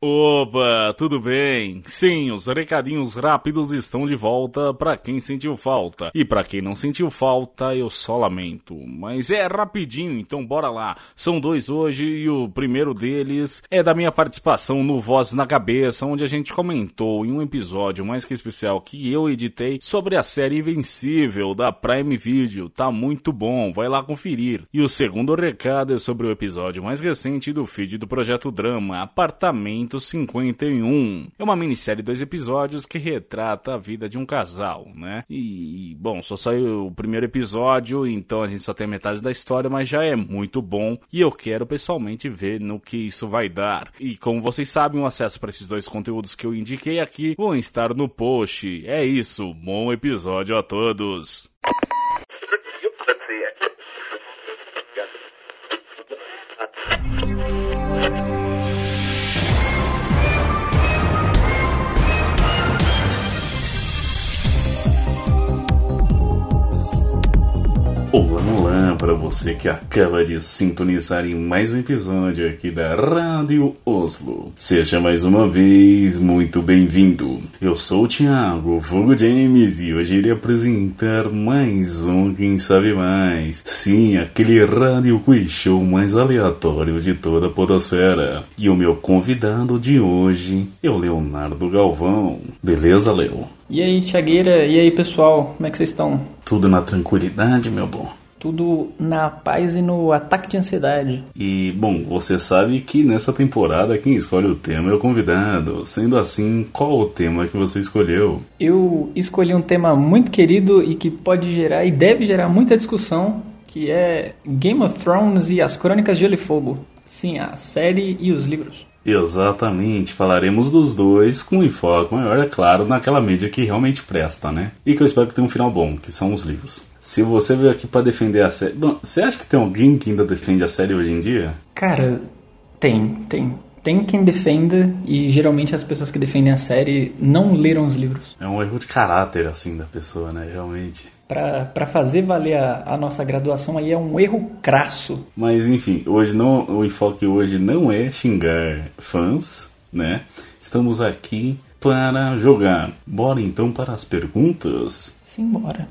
Opa, tudo bem? Sim, os recadinhos rápidos estão de volta para quem sentiu falta. E para quem não sentiu falta, eu só lamento. Mas é rapidinho, então bora lá. São dois hoje e o primeiro deles é da minha participação no Voz na Cabeça, onde a gente comentou em um episódio mais que especial que eu editei sobre a série Invencível da Prime Video. Tá muito bom, vai lá conferir. E o segundo recado é sobre o episódio mais recente do feed do Projeto Drama, Apartamento 151. É uma minissérie de dois episódios que retrata a vida de um casal, né? E, bom, só saiu o primeiro episódio, então a gente só tem a metade da história, mas já é muito bom e eu quero pessoalmente ver no que isso vai dar. E como vocês sabem, o acesso para esses dois conteúdos que eu indiquei aqui vão estar no post. É isso, bom episódio a todos. Oh, Olá, olá para você que acaba de sintonizar em mais um episódio aqui da Rádio Oslo. Seja mais uma vez muito bem-vindo. Eu sou o Thiago Fogo James e hoje irei apresentar mais um Quem Sabe Mais. Sim, aquele Rádio Quiz Show mais aleatório de toda a podosfera. E o meu convidado de hoje é o Leonardo Galvão. Beleza, Leo? E aí, Tiagueira, e aí, pessoal, como é que vocês estão? Tudo na tranquilidade, meu bom. Tudo na paz e no ataque de ansiedade. E, bom, você sabe que nessa temporada quem escolhe o tema é o convidado. Sendo assim, qual o tema que você escolheu? Eu escolhi um tema muito querido e que pode gerar e deve gerar muita discussão, que é Game of Thrones e as Crônicas de Gelo e Fogo. Sim, a série e os livros. Exatamente, falaremos dos dois com enfoque maior, é claro, naquela mídia que realmente presta, né? E que eu espero que tenha um final bom, que são os livros. Se você veio aqui para defender a série. Bom, você acha que tem alguém que ainda defende a série hoje em dia? Cara, tem, tem. Tem quem defenda e geralmente as pessoas que defendem a série não leram os livros. É um erro de caráter, assim, da pessoa, né? Realmente para fazer valer a, a, nossa graduação aí é um erro crasso. Mas enfim, hoje não, o enfoque hoje não é xingar fãs, né? Estamos aqui para jogar. Bora então para as perguntas? Simbora.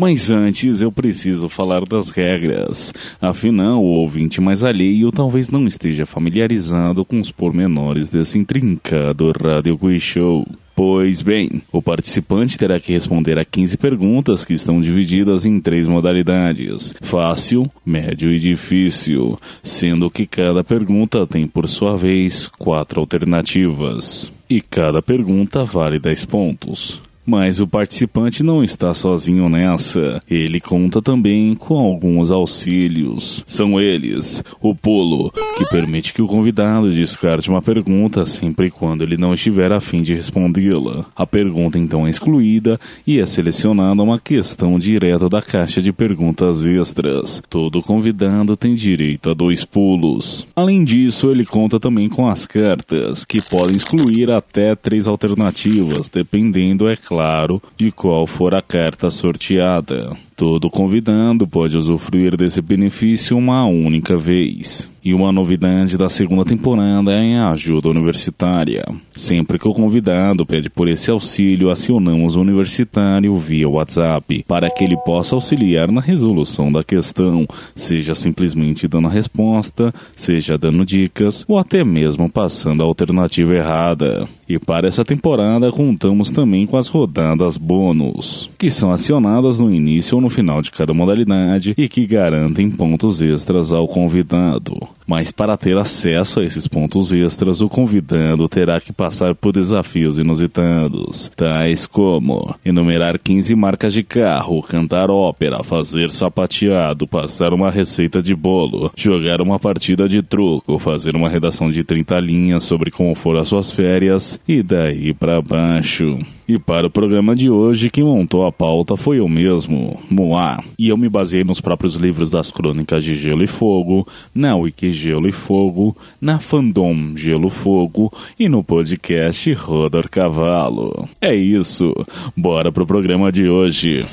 Mas antes eu preciso falar das regras. Afinal, o ouvinte mais alheio talvez não esteja familiarizado com os pormenores desse intrincado Radio Quiz Show. Pois bem, o participante terá que responder a 15 perguntas que estão divididas em três modalidades: fácil, médio e difícil, sendo que cada pergunta tem por sua vez quatro alternativas. E cada pergunta vale 10 pontos. Mas o participante não está sozinho nessa. Ele conta também com alguns auxílios. São eles: o pulo, que permite que o convidado descarte uma pergunta sempre e quando ele não estiver a fim de respondê-la. A pergunta então é excluída e é selecionada uma questão direta da caixa de perguntas extras. Todo convidado tem direito a dois pulos. Além disso, ele conta também com as cartas, que podem excluir até três alternativas, dependendo, é claro claro de qual for a carta sorteada. Todo convidado pode usufruir desse benefício uma única vez. E uma novidade da segunda temporada é a ajuda universitária. Sempre que o convidado pede por esse auxílio, acionamos o universitário via WhatsApp para que ele possa auxiliar na resolução da questão, seja simplesmente dando a resposta, seja dando dicas ou até mesmo passando a alternativa errada. E para essa temporada contamos também com as rodadas bônus, que são acionadas no início ou no final de cada modalidade e que garantem pontos extras ao convidado. Mas para ter acesso a esses pontos extras, o convidado terá que passar por desafios inusitados, tais como enumerar 15 marcas de carro, cantar ópera, fazer sapateado, passar uma receita de bolo, jogar uma partida de truco, fazer uma redação de 30 linhas sobre como foram as suas férias e daí para baixo. E para o programa de hoje, quem montou a pauta foi eu mesmo, Moá. E eu me baseei nos próprios livros das crônicas de Gelo e Fogo, na Wiki Gelo e Fogo, na Fandom Gelo Fogo e no podcast Rodor Cavalo. É isso, bora pro programa de hoje.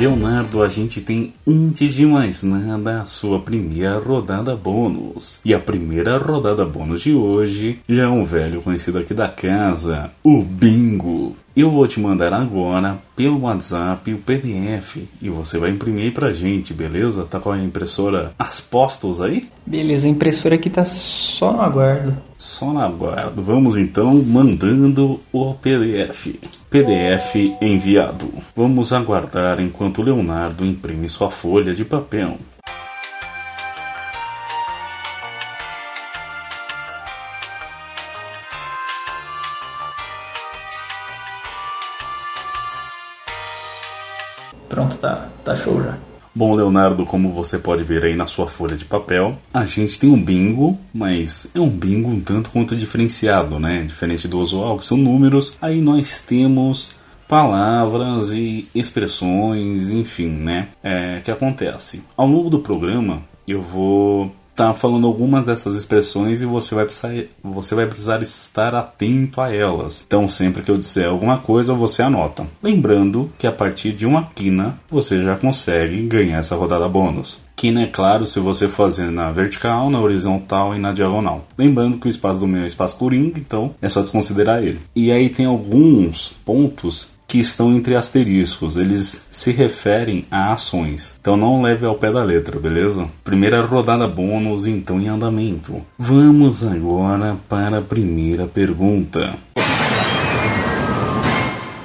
Leonardo, a gente tem, antes de mais nada, a sua primeira rodada bônus. E a primeira rodada bônus de hoje já é um velho conhecido aqui da casa, o Bingo. Eu vou te mandar agora pelo WhatsApp o PDF e você vai imprimir pra gente, beleza? Tá com a impressora as postos aí? Beleza, a impressora aqui tá só no aguardo. Só no aguardo. Vamos então mandando o PDF. PDF enviado. Vamos aguardar enquanto Leonardo imprime sua folha de papel. Pronto, tá, tá show já. Bom, Leonardo, como você pode ver aí na sua folha de papel, a gente tem um bingo, mas é um bingo um tanto quanto diferenciado, né? Diferente do usual, que são números. Aí nós temos palavras e expressões, enfim, né? É, que acontece. Ao longo do programa, eu vou tá falando algumas dessas expressões e você vai precisar, você vai precisar estar atento a elas. Então, sempre que eu disser alguma coisa, você anota. Lembrando que a partir de uma quina você já consegue ganhar essa rodada bônus. Quina é claro se você fazer na vertical, na horizontal e na diagonal. Lembrando que o espaço do meu é espaço coringa, então é só desconsiderar ele. E aí tem alguns pontos que estão entre asteriscos, eles se referem a ações. Então não leve ao pé da letra, beleza? Primeira rodada bônus, então em andamento. Vamos agora para a primeira pergunta.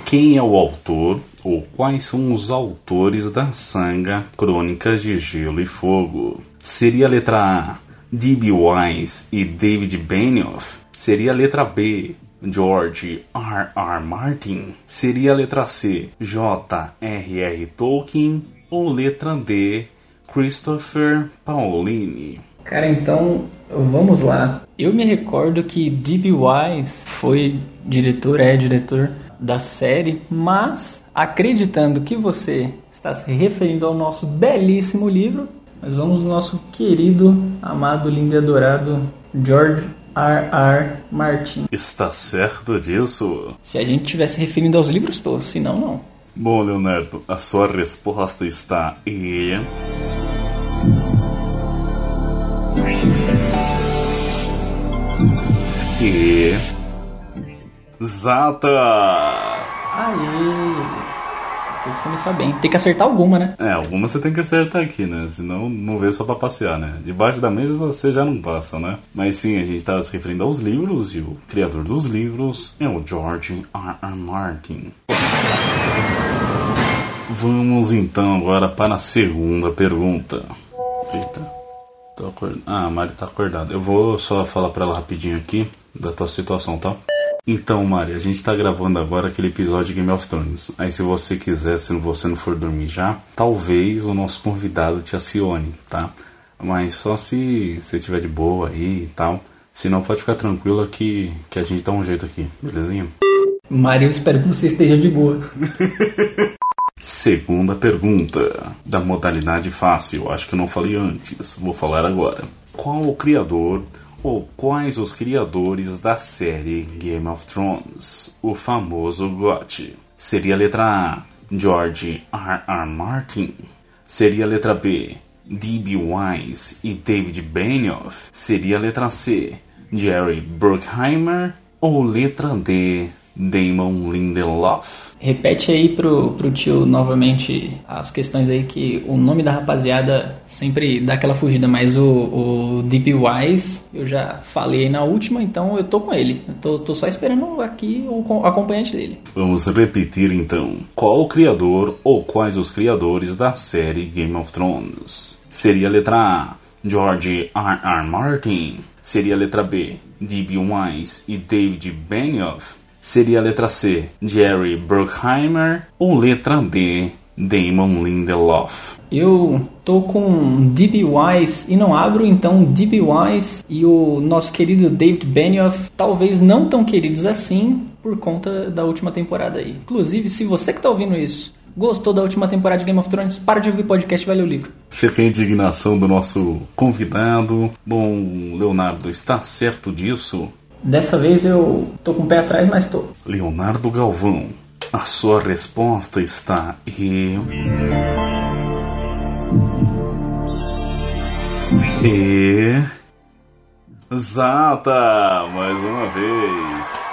Quem é o autor ou quais são os autores da saga Crônicas de Gelo e Fogo? Seria a letra A, D.B. Wise e David Benioff? Seria a letra B, George R. R. Martin? Seria a letra C, J. R. R. Tolkien? Ou letra D, Christopher Paolini? Cara, então vamos lá. Eu me recordo que D.B. Wise foi diretor, é diretor da série, mas acreditando que você está se referindo ao nosso belíssimo livro, nós vamos no nosso querido, amado, lindo e adorado George R. R. Martin. Está certo disso? Se a gente tivesse referindo aos livros todos, senão não. Bom, Leonardo, a sua resposta está e. E. Zata! Aê! Tem que começar bem. Tem que acertar alguma, né? É, alguma você tem que acertar aqui, né? Senão não veio só pra passear, né? Debaixo da mesa você já não passa, né? Mas sim, a gente estava se referindo aos livros e o criador dos livros é o George R. R. Martin. Vamos então agora para a segunda pergunta. Eita. Tô acord... Ah, a Mari tá acordada. Eu vou só falar pra ela rapidinho aqui da tua situação, tá? Então, Mari, a gente tá gravando agora aquele episódio de Game of Thrones. Aí, se você quiser, se você não for dormir já, talvez o nosso convidado te acione, tá? Mas só se você estiver de boa aí e tal. Se não, pode ficar tranquila que, que a gente dá um jeito aqui, belezinha? Mari, eu espero que você esteja de boa. Segunda pergunta, da modalidade fácil, acho que eu não falei antes, vou falar agora. Qual o criador ou quais os criadores da série Game of Thrones, o famoso GOT? Seria a letra A, George R. R. Martin? Seria a letra B, D.B. Wise e David Benioff? Seria a letra C, Jerry Bruckheimer? Ou letra D, Damon Lindelof? Repete aí pro, pro tio novamente as questões aí que o nome da rapaziada sempre dá aquela fugida, mas o, o Deep Wise eu já falei na última, então eu tô com ele. Eu tô, tô só esperando aqui o acompanhante dele. Vamos repetir então. Qual o criador ou quais os criadores da série Game of Thrones? Seria a letra A, George R. R. Martin. Seria a letra B, D.B. Wise e David Benioff seria a letra C, Jerry Bruckheimer, ou letra D, Damon Lindelof? Eu tô com D.B. Wise e não abro, então D.B. Wise e o nosso querido David Benioff, talvez não tão queridos assim por conta da última temporada aí. Inclusive, se você que tá ouvindo isso gostou da última temporada de Game of Thrones, para de ouvir podcast e vai ler o livro. Fica a indignação do nosso convidado. Bom, Leonardo, está certo disso? Dessa vez eu tô com o pé atrás, mas tô. Leonardo Galvão, A sua resposta está e. E. Exata! Mais uma vez.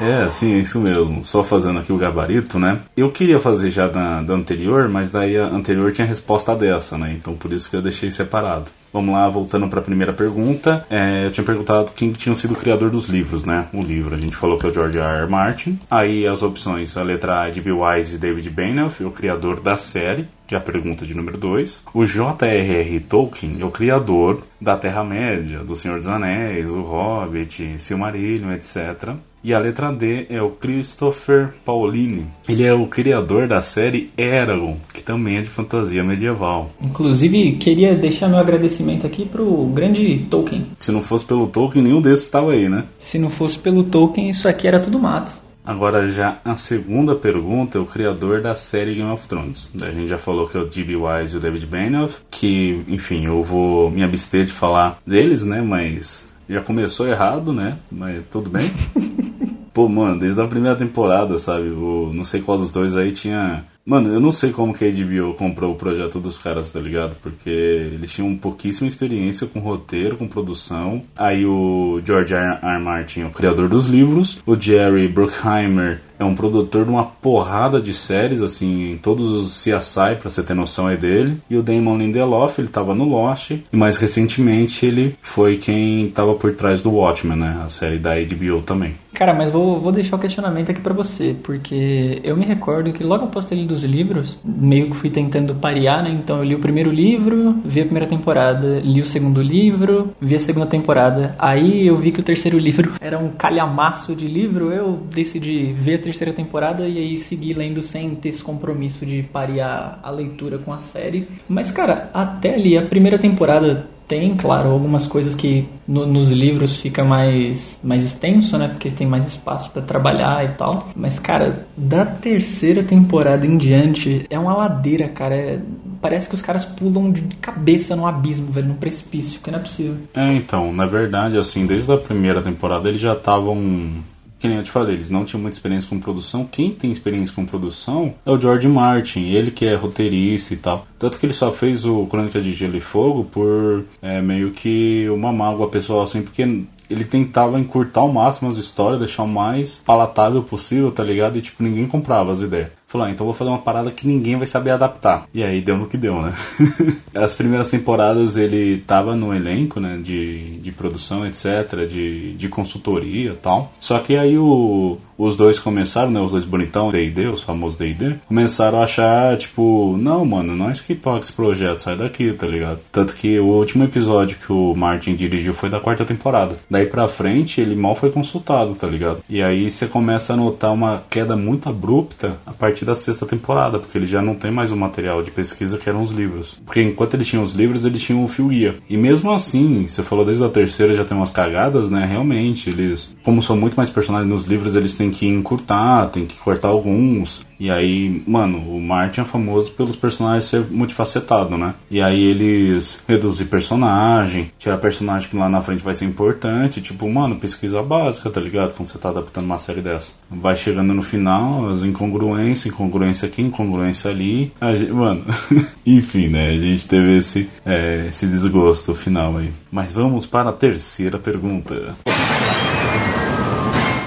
É, sim, é isso mesmo. Só fazendo aqui o gabarito, né? Eu queria fazer já da, da anterior, mas daí a anterior tinha resposta dessa, né? Então por isso que eu deixei separado. Vamos lá, voltando para a primeira pergunta. É, eu tinha perguntado quem tinha sido o criador dos livros, né? O livro, a gente falou que é o George R. R. Martin. Aí as opções, a letra A é de Bill Wise e David Benioff, o criador da série, que é a pergunta de número 2. O J.R.R. Tolkien é o criador da Terra-média, do Senhor dos Anéis, o Hobbit, Silmarillion, etc. E a letra D é o Christopher Paolini. Ele é o criador da série Eragon, que também é de fantasia medieval. Inclusive, queria deixar meu agradecimento aqui pro grande Tolkien. Se não fosse pelo Tolkien, nenhum desses estava aí, né? Se não fosse pelo Tolkien, isso aqui era tudo mato. Agora já a segunda pergunta é o criador da série Game of Thrones. A gente já falou que é o D.B. Wise e o David Benioff, que, enfim, eu vou me abster de falar deles, né, mas já começou errado, né? Mas tudo bem. Pô, mano, desde a primeira temporada, sabe? O, não sei qual dos dois aí tinha. Mano, eu não sei como que a HBO comprou o projeto dos caras, tá ligado? Porque eles tinham pouquíssima experiência com roteiro, com produção. Aí o George R. R. Martin, o criador dos livros, o Jerry Bruckheimer é um produtor de uma porrada de séries, assim, todos os CSI, pra você ter noção, é dele. E o Damon Lindelof, ele tava no Lost. E mais recentemente ele foi quem tava por trás do Watchmen, né? A série da HBO também. Cara, mas vou, vou deixar o questionamento aqui para você, porque eu me recordo que logo após ter lido os livros, meio que fui tentando parear, né? Então eu li o primeiro livro, vi a primeira temporada, li o segundo livro, vi a segunda temporada. Aí eu vi que o terceiro livro era um calhamaço de livro, eu decidi ver a terceira temporada e aí seguir lendo sem ter esse compromisso de parear a leitura com a série. Mas, cara, até ali, a primeira temporada tem, claro, algumas coisas que no, nos livros fica mais, mais extenso, né? Porque tem mais espaço para trabalhar e tal. Mas, cara, da terceira temporada em diante, é uma ladeira, cara. É, parece que os caras pulam de cabeça no abismo, velho, num precipício, que não é possível. É, então, na verdade, assim, desde a primeira temporada eles já estavam que nem eu te falei, eles não tinham muita experiência com produção. Quem tem experiência com produção é o George Martin, ele que é roteirista e tal. Tanto que ele só fez o Crônica de Gelo e Fogo por é, meio que uma mágoa pessoal, assim, porque ele tentava encurtar ao máximo as histórias, deixar o mais palatável possível, tá ligado? E tipo, ninguém comprava as ideias. Falou, ah, então vou fazer uma parada que ninguém vai saber adaptar. E aí deu no que deu, né? As primeiras temporadas ele tava no elenco, né? De, de produção, etc. De, de consultoria tal. Só que aí o, os dois começaram, né? Os dois bonitão, D&D, os famosos D&D. Começaram a achar, tipo... Não, mano, nós que toca esse projeto, sai daqui, tá ligado? Tanto que o último episódio que o Martin dirigiu foi da quarta temporada. Daí pra frente, ele mal foi consultado, tá ligado? E aí você começa a notar uma queda muito abrupta a partir partir da sexta temporada, porque ele já não tem mais o material de pesquisa que eram os livros. Porque enquanto ele tinha os livros, eles tinham o fio guia. E mesmo assim, você falou desde a terceira já tem umas cagadas, né? Realmente, eles, como são muito mais personagens nos livros, eles têm que encurtar, tem que cortar alguns. E aí, mano, o Martin é famoso pelos personagens ser multifacetado, né? E aí eles reduzir personagem, tirar personagem que lá na frente vai ser importante, tipo, mano, pesquisa básica, tá ligado? Quando você tá adaptando uma série dessa. Vai chegando no final, as incongruências, incongruência aqui, incongruência ali. Gente, mano, enfim, né? A gente teve esse, é, esse desgosto final aí. Mas vamos para a terceira pergunta.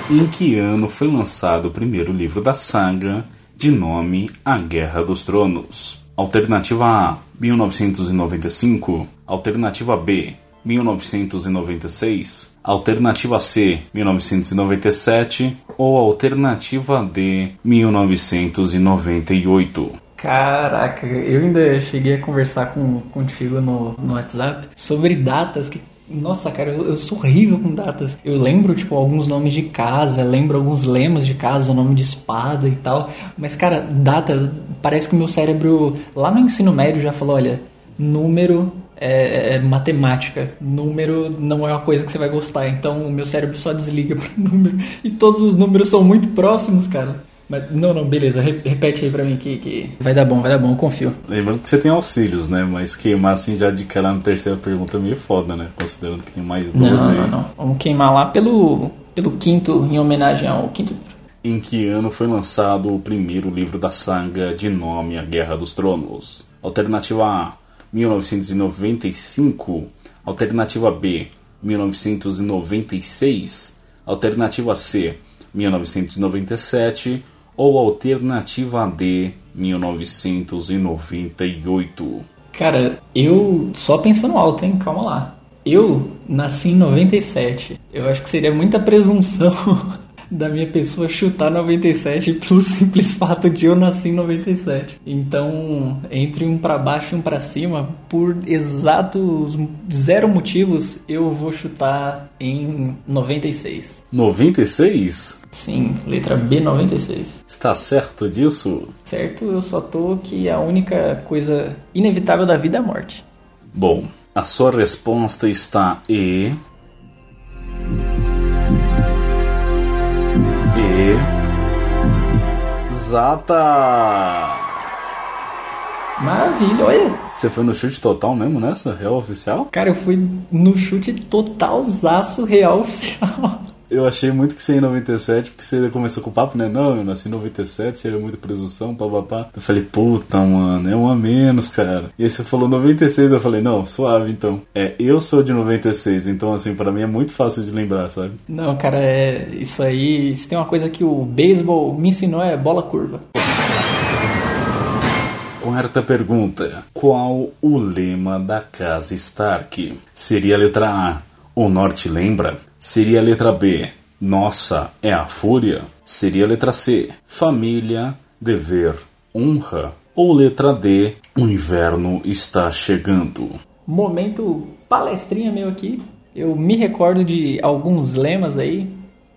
Em que ano foi lançado o primeiro livro da saga de nome A Guerra dos Tronos. Alternativa A, 1995. Alternativa B, 1996. Alternativa C, 1997. Ou alternativa D, 1998. Caraca, eu ainda cheguei a conversar com, contigo no, no WhatsApp sobre datas que nossa, cara, eu, eu, sou horrível com datas. Eu lembro, tipo, alguns nomes de casa, lembro alguns lemas de casa, nome de espada e tal. Mas, cara, data, parece que meu cérebro, lá no ensino médio, já falou: olha, número é, é, matemática. Número não é uma coisa que você vai gostar. Então, o meu cérebro só desliga para número. E todos os números são muito próximos, cara. Mas, não, não, beleza. Repete aí pra mim que, que vai dar bom, vai dar bom, eu confio. Lembrando que você tem auxílios, né? Mas queimar assim já de cara na terceira pergunta é meio foda, né? Considerando que tem mais 12 não, aí. Não, não, Vamos queimar lá pelo, pelo quinto, em homenagem ao quinto livro. Em que ano foi lançado o primeiro livro da saga de nome A Guerra dos Tronos? Alternativa A, 1995. Alternativa B, 1996. Alternativa C, 1997. Ou alternativa D, 1998. Cara, eu só pensando alto, hein? Calma lá. Eu nasci em 97. Eu acho que seria muita presunção da minha pessoa chutar 97 pelo simples fato de eu nascer em 97. Então, entre um para baixo e um para cima, por exatos zero motivos, eu vou chutar em 96. 96? Sim, letra B 96. Está certo disso? Certo, eu só tô que a única coisa inevitável da vida é a morte. Bom, a sua resposta está E. Exata! Maravilha, olha. Você foi no chute total mesmo nessa? Real oficial? Cara, eu fui no chute totalzaço real oficial. Eu achei muito que você ia em 97, porque você começou com o papo, né? Não, eu nasci em 97, seria muita presunção, papapá. Eu falei, puta, mano, é um a menos, cara. E aí você falou 96, eu falei, não, suave então. É, eu sou de 96, então assim, para mim é muito fácil de lembrar, sabe? Não, cara, é isso aí. Se tem uma coisa que o beisebol me ensinou é bola curva. Quarta pergunta: Qual o lema da casa Stark? Seria a letra A. O norte lembra? Seria a letra B. Nossa é a fúria? Seria a letra C. Família, dever, honra? Ou letra D. O inverno está chegando? Momento palestrinha meu aqui. Eu me recordo de alguns lemas aí.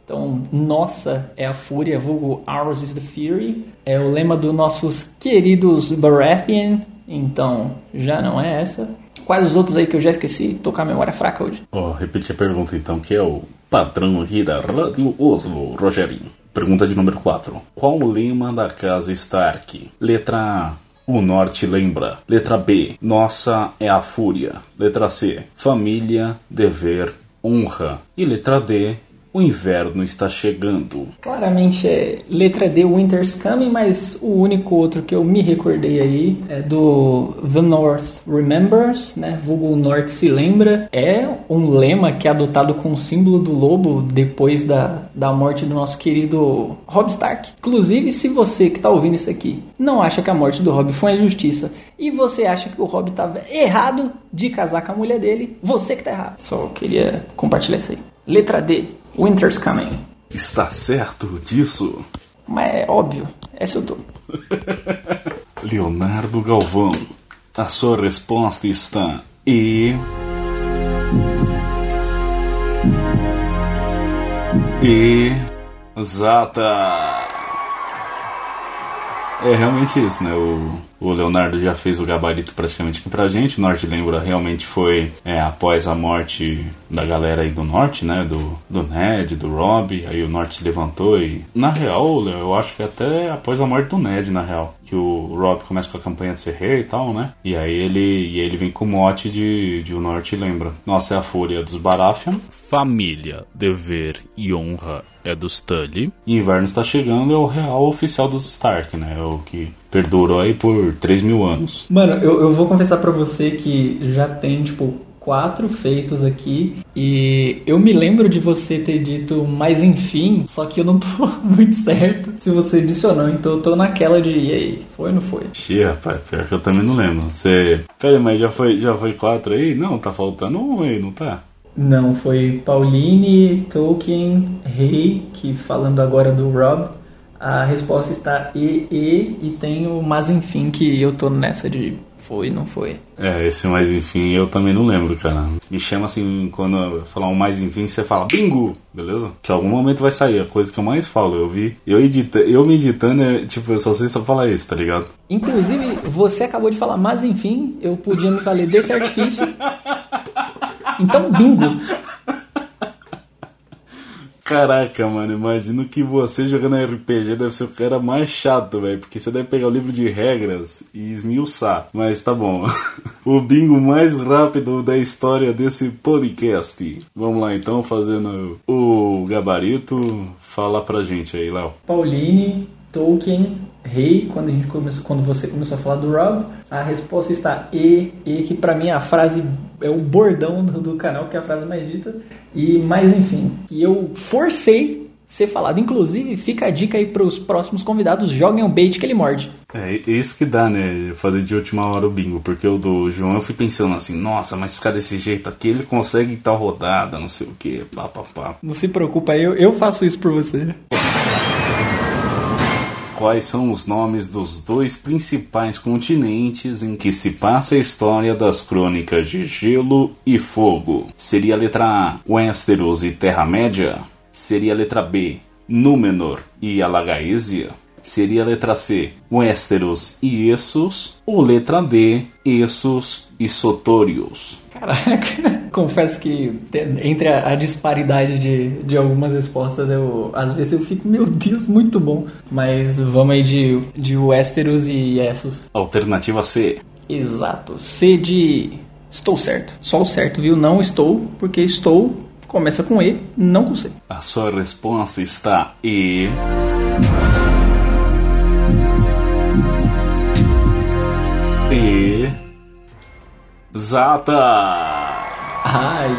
Então, nossa é a fúria, vulgo ours is the fury. É o lema dos nossos queridos Baratheon. Então, já não é essa. Quais os outros aí que eu já esqueci? Com a memória fraca hoje. Ó, repete a pergunta então, que é o padrão aqui da Rádio Oslo, Rogerinho. Pergunta de número 4. Qual o lema da casa Stark? Letra A. O norte lembra. Letra B. Nossa é a fúria. Letra C. Família, dever, honra. E letra D. O inverno está chegando. Claramente é letra D, Winter's Coming, mas o único outro que eu me recordei aí é do The North Remembers, né? Vulgo Norte se lembra. É um lema que é adotado com o símbolo do lobo depois da, da morte do nosso querido Robb Stark. Inclusive, se você que está ouvindo isso aqui não acha que a morte do Robb foi uma injustiça e você acha que o Robb estava errado de casar com a mulher dele, você que está errado. Só queria compartilhar isso aí. Letra D, Winter's Coming. Está certo disso? Mas é óbvio, essa eu tô. Leonardo Galvão, a sua resposta está E. E. Exata! É realmente isso, né? O, o Leonardo já fez o gabarito praticamente aqui pra gente. Norte Lembra realmente foi é, após a morte da galera aí do Norte, né? Do, do Ned, do Rob. Aí o Norte se levantou e. Na real, eu acho que até após a morte do Ned, na real. Que o Rob começa com a campanha de ser rei e tal, né? E aí ele, e ele vem com o mote de, de O Norte Lembra. Nossa, é a fúria dos Baratheon. Família, dever e honra é dos Tully. E inverno está chegando é o real oficial dos Stark, né? É o que perdurou aí por 3 mil anos. Mano, eu, eu vou confessar pra você que já tem, tipo, quatro feitos aqui e eu me lembro de você ter dito mas enfim, só que eu não tô muito certo se você adicionou, então eu tô naquela de e aí, foi ou não foi? Xi, rapaz, pior que eu também não lembro. Você. Pera aí, mas já foi, já foi quatro aí? Não, tá faltando um aí, não tá? Não, foi Pauline, Tolkien, Rei, que falando agora do Rob, a resposta está E, E, e tem o Mas Enfim, que eu tô nessa de foi, não foi. É, esse mais enfim eu também não lembro, cara. Me chama assim, quando eu falar um mais enfim, você fala bingo, beleza? Que algum momento vai sair, a coisa que eu mais falo. Eu vi, eu edita, eu me editando, é, tipo, eu só sei só falar isso, tá ligado? Inclusive, você acabou de falar, mas enfim, eu podia me valer desse artifício. Então, bingo. Caraca, mano, imagino que você jogando RPG deve ser o cara mais chato, velho. Porque você deve pegar o livro de regras e esmiuçar. Mas tá bom. o bingo mais rápido da história desse podcast. Vamos lá então, fazendo o gabarito. Fala pra gente aí, Léo. Pauline, Tolkien, rei, quando, a gente começou, quando você começou a falar do Rob, a resposta está E, E, que pra mim é a frase, é o bordão do, do canal, que é a frase mais dita. E, mas enfim, e eu forcei ser falado. Inclusive, fica a dica aí pros próximos convidados, joguem o bait que ele morde. É isso que dá, né? Fazer de última hora o bingo. Porque o do João eu fui pensando assim, nossa, mas ficar desse jeito aqui, ele consegue tal rodada, não sei o que, pá, pá, pá. Não se preocupa, eu, eu faço isso por você. Quais são os nomes dos dois principais continentes em que se passa a história das crônicas de Gelo e Fogo? Seria a letra A, Westeros e Terra-média? Seria a letra B, Númenor e Alagaesia? Seria a letra C, Westeros e Essos? Ou letra D, Essos e Sotorios? Caraca, confesso que entre a, a, disparidade de, de algumas respostas, eu às vezes eu fico, meu Deus, muito bom. Mas vamos aí de, de Westeros e Essos. Alternativa C. Exato, C de estou certo. Só o certo, viu? Não estou, porque estou começa com E, não com C. A sua resposta está E. E. Zata! Aí,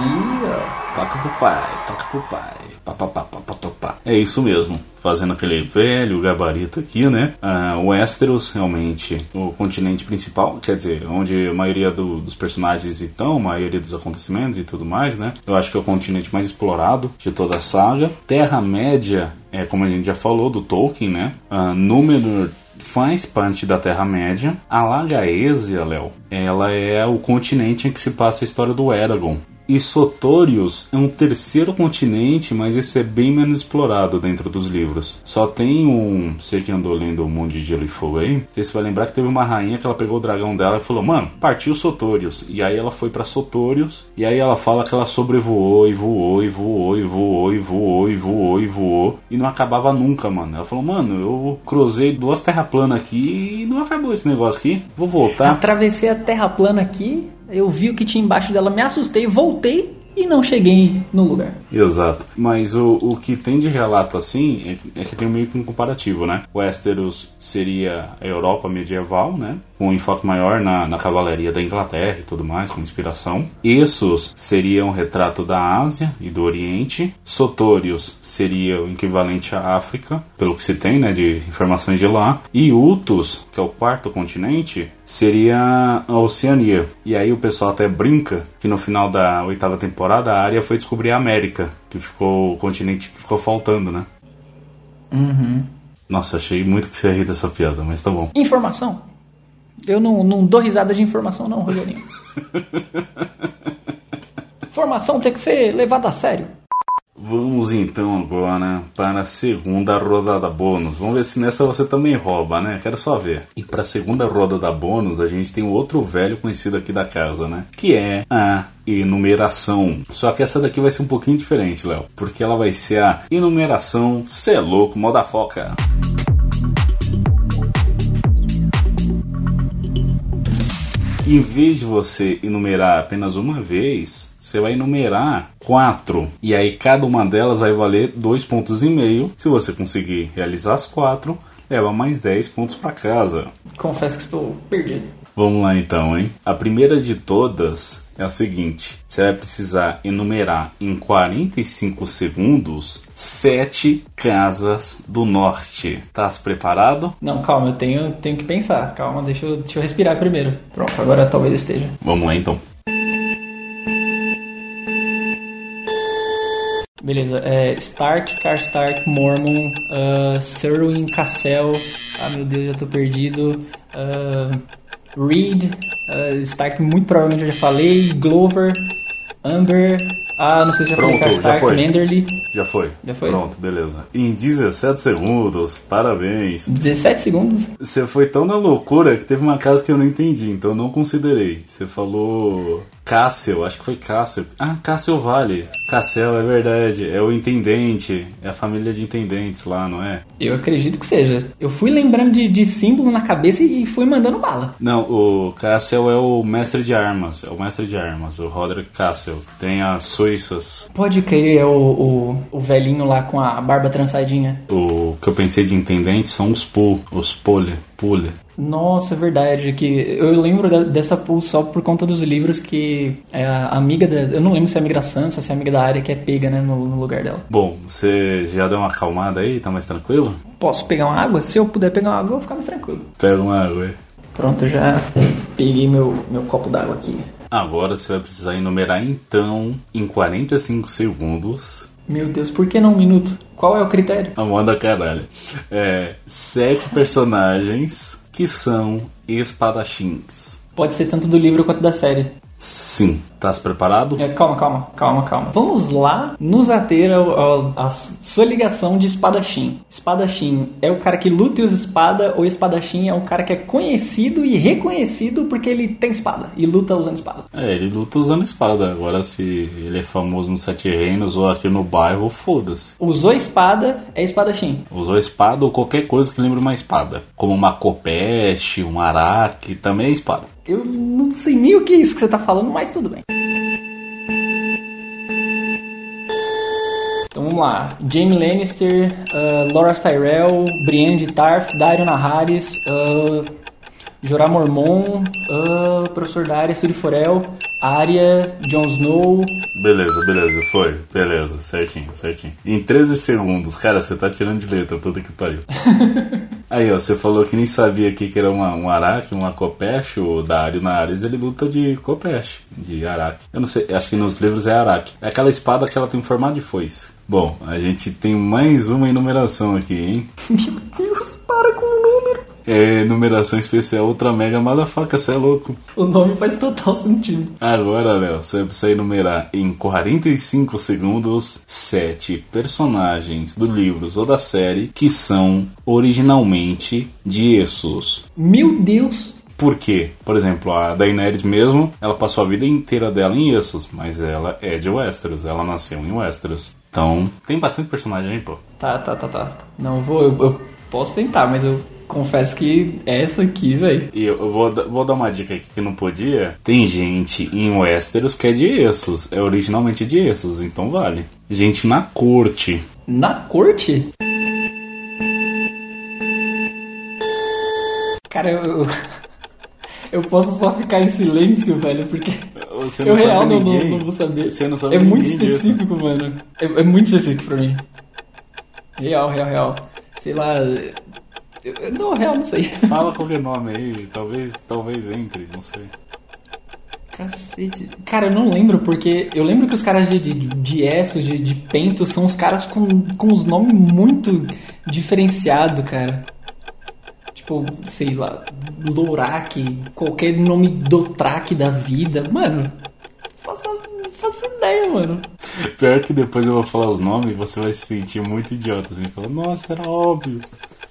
ó. Toca pro pai, toca pro pai. Pá, pá, pá, pá, pá, pá. É isso mesmo. Fazendo aquele velho gabarito aqui, né? Uh, o Westeros, realmente, o continente principal, quer dizer, onde a maioria do, dos personagens estão, a maioria dos acontecimentos e tudo mais, né? Eu acho que é o continente mais explorado de toda a saga. Terra-média, é como a gente já falou, do Tolkien, né? Uh, Númenor faz parte da Terra-média. A Lagaesia, Léo, ela é o continente em que se passa a história do Eragon. E Sotorius é um terceiro continente, mas esse é bem menos explorado dentro dos livros. Só tem um. Você que andou lendo o Mundo de Gelo e Fogo aí, você vai lembrar que teve uma rainha que ela pegou o dragão dela e falou: Mano, partiu Sotorius. E aí ela foi para Sotorius, e aí ela fala que ela sobrevoou e voou e voou e voou e voou e voou e voou. E não acabava nunca, mano. Ela falou: Mano, eu cruzei duas terra plana aqui e não acabou esse negócio aqui. Vou voltar. Atravessei a terra plana aqui, eu vi o que tinha embaixo dela, me assustei, voltei e não cheguei no lugar. Exato. Mas o, o que tem de relato assim é que, é que tem meio que um comparativo, né? Westeros seria a Europa medieval, né? Com um enfoque maior na, na cavalaria da Inglaterra e tudo mais, com inspiração. Essos seria um retrato da Ásia e do Oriente. Sotorius seria o equivalente à África, pelo que se tem, né? De informações de lá. E Utus, que é o quarto continente, seria a Oceania. E aí o pessoal até brinca que no final da oitava temporada a área foi descobrir a América, que ficou o continente que ficou faltando, né? Uhum. Nossa, achei muito que você ri dessa piada, mas tá bom. Informação. Eu não, não dou risada de informação, não, Rogerinho. informação tem que ser levada a sério. Vamos então agora para a segunda rodada bônus. Vamos ver se nessa você também rouba, né? Quero só ver. E para a segunda rodada bônus, a gente tem outro velho conhecido aqui da casa, né? Que é a enumeração. Só que essa daqui vai ser um pouquinho diferente, Léo. Porque ela vai ser a enumeração Cê louco, moda foca. Em vez de você enumerar apenas uma vez, você vai enumerar quatro. E aí cada uma delas vai valer dois pontos e meio. Se você conseguir realizar as quatro, leva mais 10 pontos para casa. Confesso que estou perdido. Vamos lá então, hein? A primeira de todas é a seguinte: você vai precisar enumerar em 45 segundos sete casas do norte. Tá preparado? Não, calma, eu tenho, tenho que pensar. Calma, deixa eu, deixa eu respirar primeiro. Pronto, agora talvez esteja. Vamos lá então. Beleza, é Stark, Karstark, Mormon, uh, Serwin, Cassel. Ah, meu Deus, já tô perdido. Uh, Reed, uh, Stark, muito provavelmente eu já falei. Glover, Amber. Ah, não sei se já Pronto, falei Karstark, já foi. Manderly. Já foi. Já foi? Pronto, beleza. Em 17 segundos, parabéns. 17 segundos? Você foi tão na loucura que teve uma casa que eu não entendi, então eu não considerei. Você falou Cássio, acho que foi Cássio. Ah, Cássio Vale. Cassel, é verdade. É o intendente. É a família de intendentes lá, não é? Eu acredito que seja. Eu fui lembrando de, de símbolo na cabeça e fui mandando bala. Não, o Cassel é o mestre de armas. É o mestre de armas, o Roderick Cassel. Tem as suíças. Pode crer, é o, o, o velhinho lá com a barba trançadinha. O que eu pensei de intendente são os Pul, os Pule. Pule. Nossa, é verdade. Que eu lembro da, dessa pool só por conta dos livros que é a amiga da. Eu não lembro se é a amiga da Sansa, se é a amiga da área que é pega, né, no, no, lugar dela. Bom, você já deu uma acalmada aí? Tá mais tranquilo? Posso pegar uma água? Se eu puder pegar uma água, eu vou ficar mais tranquilo. Pega uma água aí. Pronto, já peguei meu, meu copo d'água aqui. Agora você vai precisar enumerar então em 45 segundos. Meu Deus, por que não um minuto? Qual é o critério? Amanda caralho. É, sete personagens que são espadachins. Pode ser tanto do livro quanto da série. Sim. Estás preparado? É, calma, calma, calma, calma. Vamos lá nos ater à sua ligação de espadachim. Espadachim é o cara que luta e usa espada, ou espadachim é um cara que é conhecido e reconhecido porque ele tem espada e luta usando espada. É, ele luta usando espada. Agora, se ele é famoso nos Sete Reinos ou aqui no bairro, foda-se. Usou espada, é espadachim. Usou espada ou qualquer coisa que lembre uma espada. Como uma copeste, um araque, também é espada. Eu não sei nem o que é isso que você tá falando, mas tudo bem. Vamos lá. Jaime Lannister, uh, Loras Tyrell, Brienne de Tarth, Dario Naharis, uh, Jorah Mormon, uh, Professor Daria, Ciri Forel, Arya, Jon Snow. Beleza, beleza, foi. Beleza, certinho, certinho. Em 13 segundos, cara, você tá tirando de letra, puta que pariu. Aí, ó, você falou que nem sabia que, que era uma, um araque, um acopeche, o Dario Naharis, ele luta de copeche, de araque. Eu não sei, acho que nos livros é araque. É aquela espada que ela tem formato de foice. Bom, a gente tem mais uma enumeração aqui, hein? Meu Deus, para com o número. É numeração especial Ultra Mega Motherfucker, você é louco. O nome faz total sentido. Agora, Léo, você vai precisar enumerar em 45 segundos sete personagens do livros ou da série que são originalmente de Essos. Meu Deus! Por quê? Por exemplo, a Daenerys mesmo, ela passou a vida inteira dela em Essos, mas ela é de Westeros, ela nasceu em Westeros. Então, tem bastante personagem aí, pô. Tá, tá, tá, tá. Não, vou. Eu, eu posso tentar, mas eu confesso que essa aqui, velho. E eu vou, vou dar uma dica aqui que não podia. Tem gente em Westeros que é de Essos, é originalmente de Essos, então vale. Gente na corte. Na corte? Cara, eu. Eu posso só ficar em silêncio, velho, porque eu real não, não, vou saber. Você não sabe é muito específico, mano. É, é, muito específico pra mim. Real, real, real. Sei lá. Eu, não, real, não sei. Fala qualquer nome aí, talvez, talvez entre, não sei. Cacete. Cara, eu não lembro, porque eu lembro que os caras de, de, de Essos, de, de Pento, são os caras com, com os nomes muito diferenciados, cara tipo, sei lá, Lorak, qualquer nome do track da vida. Mano, faço, faço ideia, mano. Pior que depois eu vou falar os nomes e você vai se sentir muito idiota, assim, falar, nossa, era óbvio.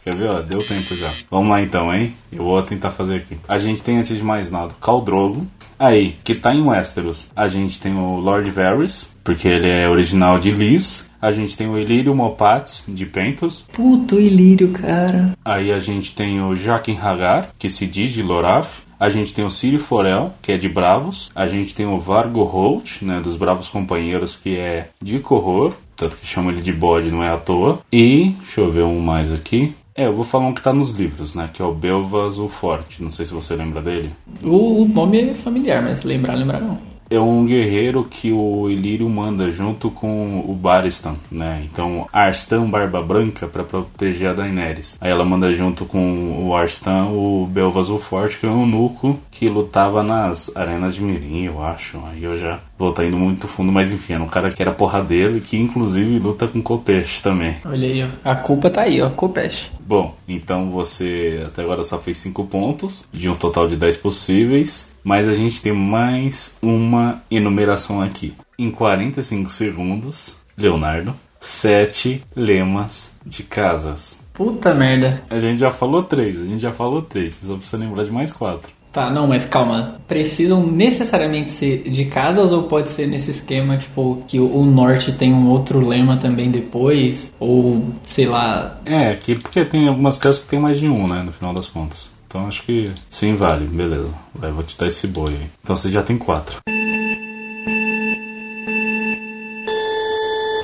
Quer ver, ó, deu tempo já. Vamos lá então, hein? Eu vou tentar fazer aqui. A gente tem, antes de mais nada, Caldrogo. Aí, que tá em Westeros. A gente tem o Lord Varys, porque ele é original de Lys. A gente tem o Ilírio Mopat, de Pentos. Puto Ilírio, cara. Aí a gente tem o Jaqen Hagar, que se diz de Loraf. A gente tem o Ciri Forel, que é de Bravos. A gente tem o Vargo Holt, né, dos Bravos Companheiros, que é de Corror. Tanto que chama ele de bode, não é à toa. E, deixa eu ver um mais aqui. É, eu vou falar um que tá nos livros, né? Que é o Belvas o Forte. Não sei se você lembra dele. O, o nome é familiar, mas lembrar, lembrar não é um guerreiro que o Ilírio manda junto com o Baristan, né? Então, Arstan Barba Branca para proteger a Daenerys. Aí ela manda junto com o Arstan o Belvas o Forte, que é um eunuco que lutava nas arenas de Mirim, eu acho. Aí eu já vou estar tá indo muito fundo, mas enfim, era um cara que era porradeiro e que inclusive luta com Kopesh também. Olha aí, ó. A culpa tá aí, ó, Kopesh. Bom, então você até agora só fez 5 pontos, de um total de 10 possíveis. Mas a gente tem mais uma enumeração aqui. Em 45 segundos, Leonardo, sete lemas de casas. Puta merda. A gente já falou três, a gente já falou três. Você só precisa lembrar de mais quatro. Tá, não, mas calma. Precisam necessariamente ser de casas ou pode ser nesse esquema, tipo, que o norte tem um outro lema também depois? Ou, sei lá. É, que porque tem algumas casas que tem mais de um, né, no final das contas. Então acho que sim, vale, beleza. Vai, vou te dar esse boi aí. Então você já tem quatro.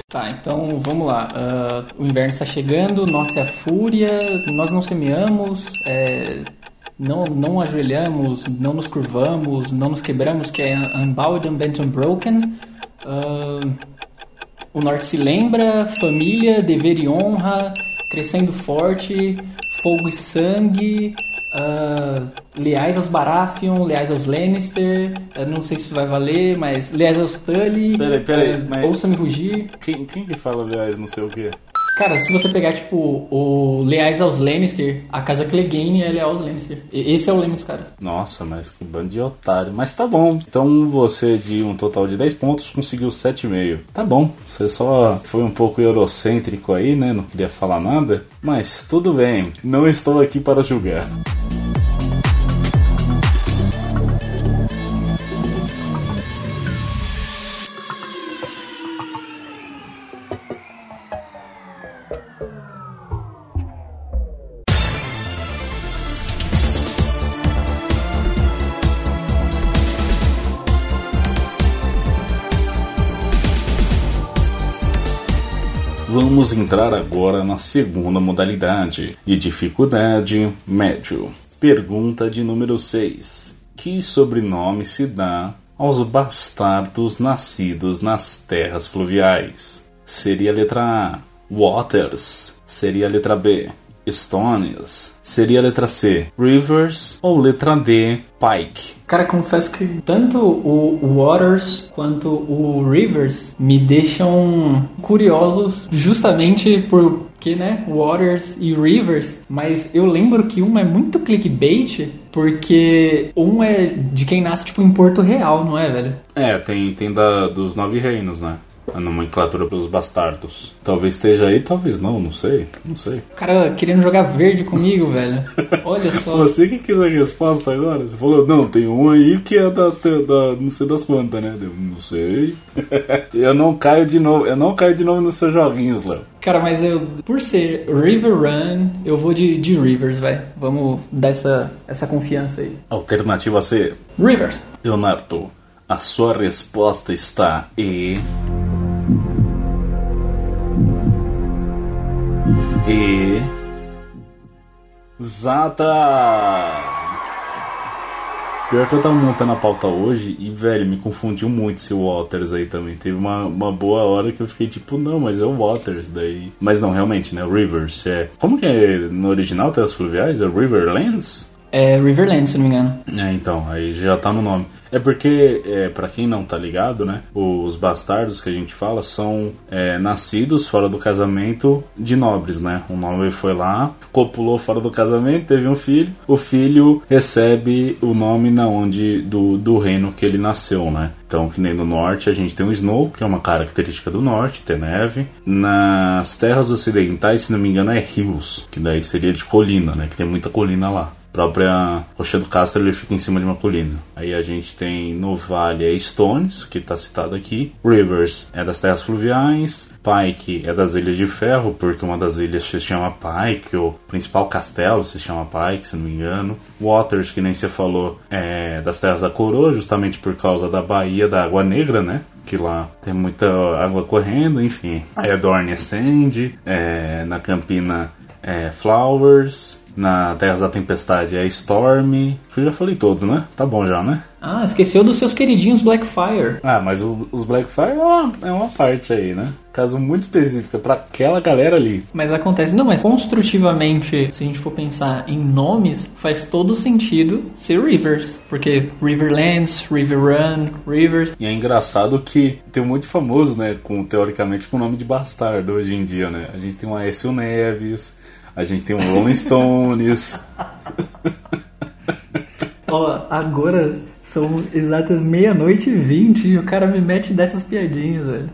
Tá, então vamos lá. Uh, o inverno está chegando, nossa é a fúria, nós não semeamos, é, não, não ajoelhamos, não nos curvamos, não nos quebramos, que é Unbowed, Unbent, Unbroken. Uh, o norte se lembra, família, dever e honra, crescendo forte, fogo e sangue, Uh, leais aos Baratheon, leais aos Lannister, eu não sei se isso vai valer, mas leais aos Tully, peraí, peraí, uh, mas... ouça-me rugir. Quem, quem que fala leais não sei o que? Cara, se você pegar, tipo, o Leais aos Lannister, a casa Clegane é leal aos Lannister. Esse é o lema dos caras. Nossa, mas que bando de otário. Mas tá bom. Então você, de um total de 10 pontos, conseguiu 7,5. Tá bom. Você só foi um pouco eurocêntrico aí, né? Não queria falar nada. Mas tudo bem. Não estou aqui para julgar. Vamos entrar agora na segunda modalidade de dificuldade médio. Pergunta de número 6. Que sobrenome se dá aos bastardos nascidos nas terras fluviais? Seria a letra A, Waters. Seria a letra B, Stones? Seria a letra C, Rivers ou letra D, Pike? Cara, confesso que tanto o Waters quanto o Rivers me deixam curiosos justamente porque, né, Waters e Rivers, mas eu lembro que um é muito clickbait porque um é de quem nasce tipo em Porto Real, não é, velho? É, tem, tem da, dos nove reinos, né? A nomenclatura pelos bastardos. Talvez esteja aí, talvez não, não sei, não sei. Cara, querendo jogar verde comigo, velho. Olha só. Você que quis a resposta agora? Você falou, não, tem um aí que é das, da, não sei das quantas, né? Eu não sei. eu não caio de novo, eu não caio de novo nos seus joguinhos, Léo. Cara, mas eu, por ser River Run, eu vou de, de Rivers, vai. Vamos dar essa, essa confiança aí. Alternativa C. Rivers. Leonardo, a sua resposta está E. E. Zata! Pior que eu tava montando a pauta hoje e, velho, me confundiu muito esse Waters aí também. Teve uma, uma boa hora que eu fiquei tipo, não, mas é o Waters daí. Mas não, realmente, né? Rivers. É... Como que é no original Terras Fluviais? É Riverlands? É Riverland, se não me engano. É, então, aí já tá no nome. É porque, é, para quem não tá ligado, né? Os bastardos que a gente fala são é, nascidos fora do casamento de nobres, né? Um nobre foi lá, copulou fora do casamento, teve um filho. O filho recebe o nome na onde do, do reino que ele nasceu, né? Então, que nem no norte, a gente tem o snow, que é uma característica do norte, ter neve. Nas terras ocidentais, se não me engano, é rios, que daí seria de colina, né? Que tem muita colina lá própria Rocha do Castro ele fica em cima de uma colina. Aí a gente tem no vale é Stones, que está citado aqui. Rivers é das terras fluviais. Pike é das Ilhas de Ferro, porque uma das ilhas se chama Pike, o principal castelo se chama Pike, se não me engano. Waters, que nem você falou, é das terras da coroa, justamente por causa da Baía da Água Negra, né? que lá tem muita água correndo, enfim. Aí a Dorne é Sandy, é, na Campina é Flowers, na Terras da Tempestade é Storm. Eu já falei todos, né? Tá bom já, né? Ah, esqueceu dos seus queridinhos Blackfire. Ah, mas o, os Blackfire é uma, é uma parte aí, né? Caso muito específico para aquela galera ali. Mas acontece, não, mas construtivamente, se a gente for pensar em nomes, faz todo sentido ser Rivers. Porque Riverlands, River Run, Rivers. E é engraçado que tem muito famoso, né? Com, teoricamente com o nome de bastardo hoje em dia, né? A gente tem o Aécio Neves, a gente tem um Rolling Stones. Ó, agora são exatas meia-noite e vinte e o cara me mete dessas piadinhas, velho.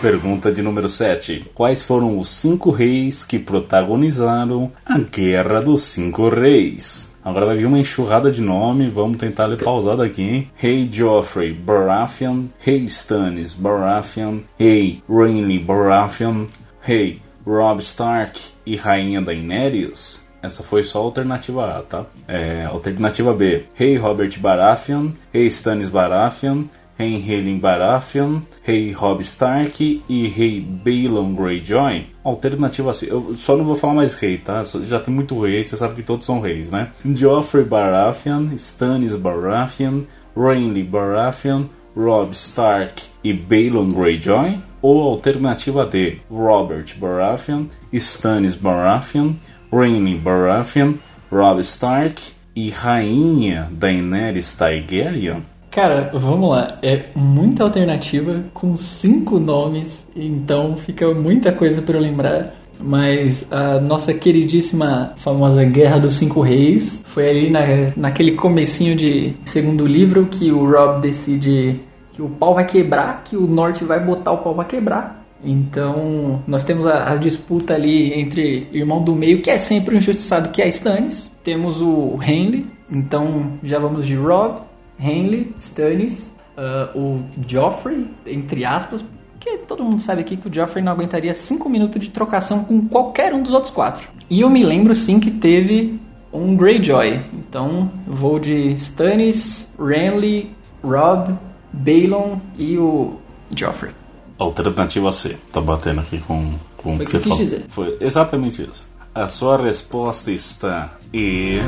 Pergunta de número 7. Quais foram os cinco reis que protagonizaram a Guerra dos Cinco Reis? Agora vai vir uma enxurrada de nome, vamos tentar ler pausado aqui, hein? Rei Joffrey Baratheon, Rei Stannis Baratheon, Rei Renly Baratheon, Rei Robb Stark e Rainha Daenerys. Essa foi só a alternativa A, tá? É, alternativa B, Rei Robert Baratheon, Rei Stannis Baratheon, Rei Helen Baratheon, Rei Robb Stark e Rei Balon Greyjoy. Alternativa C. Eu só não vou falar mais rei, tá? Já tem muito rei, você sabe que todos são reis, né? Joffrey Baratheon, Stannis Baratheon, Renly Baratheon, Robb Stark e Balon Greyjoy. Ou alternativa D, Robert Baratheon, Stannis Baratheon, Renly Baratheon, Robb Stark e Rainha Daenerys Targaryen. Cara, vamos lá. É muita alternativa com cinco nomes, então fica muita coisa para eu lembrar. Mas a nossa queridíssima famosa Guerra dos Cinco Reis foi ali na, naquele comecinho de segundo livro que o Rob decide que o pau vai quebrar, que o norte vai botar o pau vai quebrar. Então, nós temos a, a, disputa ali entre irmão do meio, que é sempre o injustiçado, que é Stannis. Temos o Henry, então já vamos de Rob, Henley, Stannis, uh, o Joffrey, entre aspas, porque todo mundo sabe aqui que o Joffrey não aguentaria 5 minutos de trocação com qualquer um dos outros quatro. E eu me lembro sim que teve um Greyjoy. Então vou de Stannis, Renly, Rob, Balon e o Joffrey. Alternativa C. Tá batendo aqui com, com Foi o que, que você falou. Dizer. Foi exatamente isso. A sua resposta está e.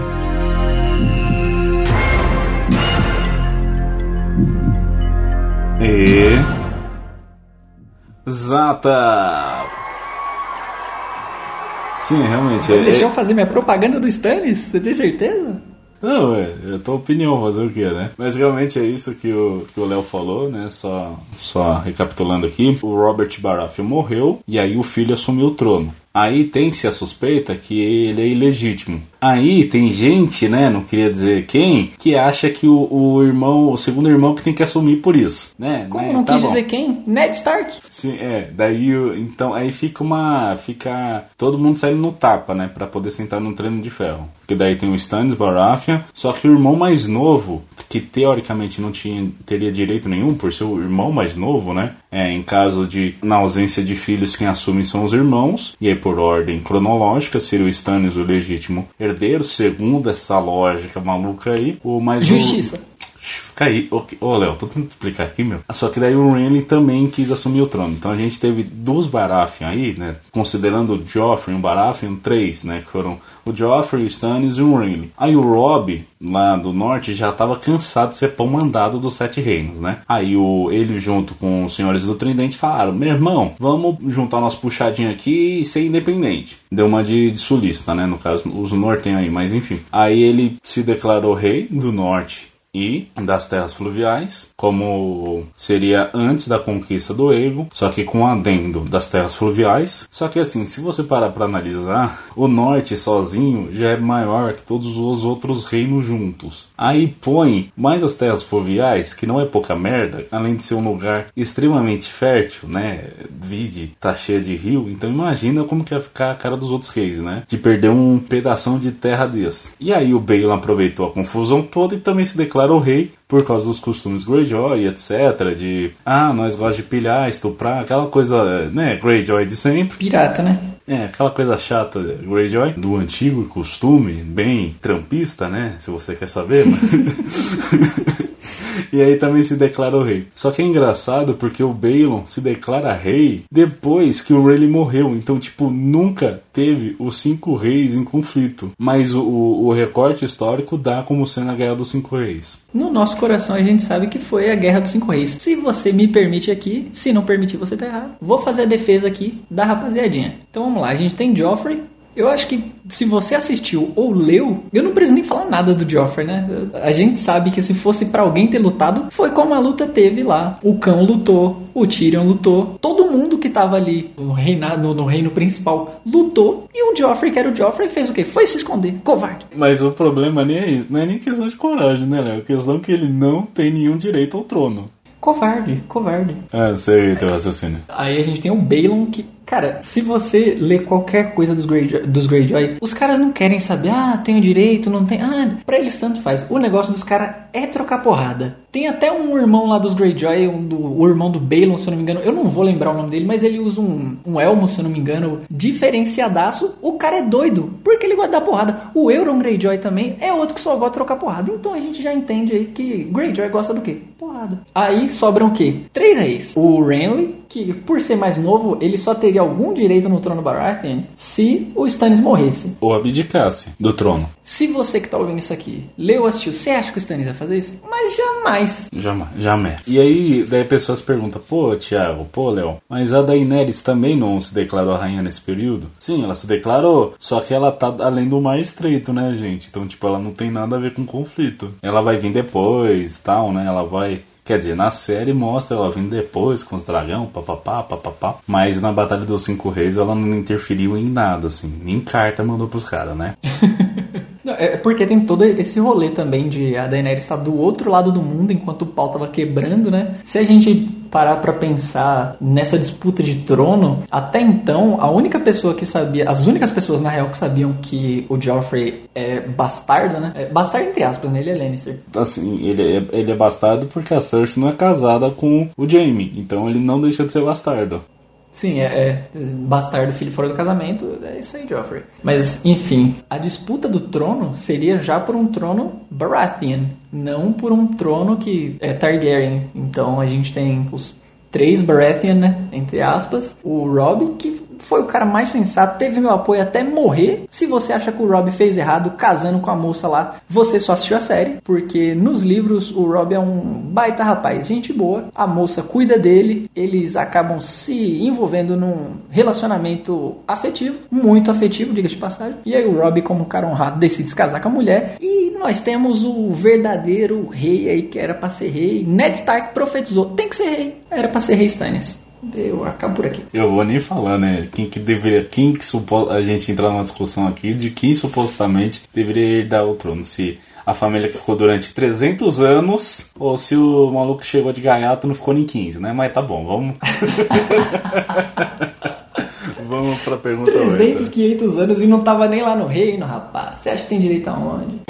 E. Exata! Sim, realmente. Você é, deixou é... fazer minha propaganda do Stannis? Você tem certeza? Não, é, é tua opinião, fazer o que, né? Mas realmente é isso que o que o Léo falou, né? Só, só recapitulando aqui: o Robert Baratheon morreu e aí o filho assumiu o trono. Aí tem-se a suspeita que ele é ilegítimo. Aí tem gente, né, não queria dizer quem, que acha que o, o irmão, o segundo irmão que tem que assumir por isso, né? Como né? não tá quis bom. dizer quem? Ned Stark. Sim, é. Daí, então, aí fica uma, fica todo mundo saindo no tapa, né, para poder sentar num treino de ferro. Porque daí tem o Stannis Baratheon, só que o irmão mais novo, que teoricamente não tinha teria direito nenhum por ser o irmão mais novo, né? É, em caso de na ausência de filhos, quem assume são os irmãos, e aí por ordem cronológica, seria o Stannis o legítimo herdeiro, segundo essa lógica maluca aí, o mais Justiça. O... Fica aí. Ô, oh, Léo, tô tentando explicar aqui, meu. Só que daí o Renly também quis assumir o trono. Então a gente teve dos Baratheon aí, né? Considerando o Joffrey e o Baratheon, três, né? Que foram o Joffrey, o Stannis e o Renly. Aí o Robb, lá do norte, já tava cansado de ser pão mandado dos Sete Reinos, né? Aí o, ele junto com os senhores do Tridente falaram, meu irmão, vamos juntar nosso puxadinho aqui e ser independente. Deu uma de, de sulista, né? No caso, os norte aí, mas enfim. Aí ele se declarou rei do norte e das terras fluviais, como seria antes da conquista do Ego, só que com adendo das terras fluviais. Só que assim, se você parar para analisar, o norte sozinho já é maior que todos os outros reinos juntos. Aí põe mais as terras fluviais, que não é pouca merda, além de ser um lugar extremamente fértil, né? Vide, tá cheia de rio, então imagina como que ia ficar a cara dos outros reis, né? De perder um pedaço de terra desse. E aí o Balon aproveitou a confusão toda e também se declarou declara o rei por causa dos costumes Greyjoy, etc. De, ah, nós gostamos de pilhar, estuprar, aquela coisa, né, Greyjoy de sempre. Pirata, né? É, aquela coisa chata Greyjoy, do antigo costume, bem trampista, né, se você quer saber. Mas... e aí também se declara o rei. Só que é engraçado porque o Balon se declara rei depois que o Rayleigh morreu. Então, tipo, nunca teve os cinco reis em conflito. Mas o, o recorte histórico dá como sendo a Guerra dos Cinco Reis. No nosso coração a gente sabe que foi a Guerra dos Cinco Reis. Se você me permite aqui, se não permitir você tá errado. Vou fazer a defesa aqui da rapaziadinha. Então vamos lá, a gente tem Joffrey, eu acho que se você assistiu ou leu, eu não preciso nem falar nada do Joffrey, né? A gente sabe que se fosse para alguém ter lutado, foi como a luta teve lá. O cão lutou, o Tyrion lutou, todo mundo que tava ali no reinado, no reino principal lutou, e o Joffrey, que era o Joffrey, fez o quê? Foi se esconder, covarde. Mas o problema nem é isso, não é nem questão de coragem, né, Léo? É questão que ele não tem nenhum direito ao trono. Covarde, covarde. Ah, sei teu raciocínio. Aí a gente tem o Balon que Cara, se você ler qualquer coisa dos, Greyjoy, dos Greyjoy, os caras não querem saber, ah, tem o direito, não tem. Ah, pra eles tanto faz. O negócio dos caras é trocar porrada. Tem até um irmão lá dos Greyjoy, um do, o irmão do Balon, se eu não me engano. Eu não vou lembrar o nome dele, mas ele usa um, um elmo, se eu não me engano, diferenciadaço. O cara é doido, porque ele gosta da porrada. O Euron Greyjoy também é outro que só gosta de trocar porrada. Então a gente já entende aí que Greyjoy gosta do quê? Porrada. Aí sobram o quê? Três reis. O Renly, que por ser mais novo, ele só teria algum direito no trono Baratheon se o Stannis morresse. Ou abdicasse do trono. Se você que tá ouvindo isso aqui leu ou assistiu, você acha que o Stannis vai fazer isso? Mas jamais. Jamais, jamais. E aí, daí pessoas perguntam, pô, Thiago, pô, Léo, mas a Daenerys também não se declarou rainha nesse período? Sim, ela se declarou, só que ela tá além do mar estreito, né, gente? Então, tipo, ela não tem nada a ver com conflito. Ela vai vir depois, tal, né? Ela vai Quer dizer, na série mostra ela vindo depois com os dragão, papapá, papapá. Mas na Batalha dos Cinco Reis ela não interferiu em nada, assim. Nem carta mandou pros caras, né? é porque tem todo esse rolê também de a Daenerys estar do outro lado do mundo enquanto o pau tava quebrando, né? Se a gente parar para pensar nessa disputa de trono, até então a única pessoa que sabia, as únicas pessoas na real que sabiam que o Joffrey é bastardo, né? É bastardo entre aspas, né? Ele é Lannister. Assim, ele é, ele é bastardo porque a Cersei não é casada com o Jaime, então ele não deixa de ser bastardo. Sim, é, é, bastardo, filho fora do casamento, é isso aí, Joffrey. Mas, enfim, a disputa do trono seria já por um trono Baratheon, não por um trono que é Targaryen. Então a gente tem os três Baratheon, né, entre aspas, o Robb, que foi o cara mais sensato, teve meu apoio até morrer. Se você acha que o Rob fez errado casando com a moça lá, você só assistiu a série, porque nos livros o Rob é um baita rapaz, gente boa. A moça cuida dele, eles acabam se envolvendo num relacionamento afetivo, muito afetivo, diga de passagem. E aí o Rob, como um cara honrado, decide se casar com a mulher. E nós temos o verdadeiro rei aí que era para ser rei. Ned Stark profetizou, tem que ser rei. Era para ser rei Stannis. Eu acabo por aqui. Eu vou nem falar, né? Quem que deveria. Quem que supo, a gente entrar numa discussão aqui de quem supostamente deveria herdar o trono. Se a família que ficou durante 300 anos ou se o maluco chegou de gaiato não ficou nem 15, né? Mas tá bom, vamos. vamos pra pergunta 300, 8. 500 anos e não tava nem lá no reino, rapaz. Você acha que tem direito aonde?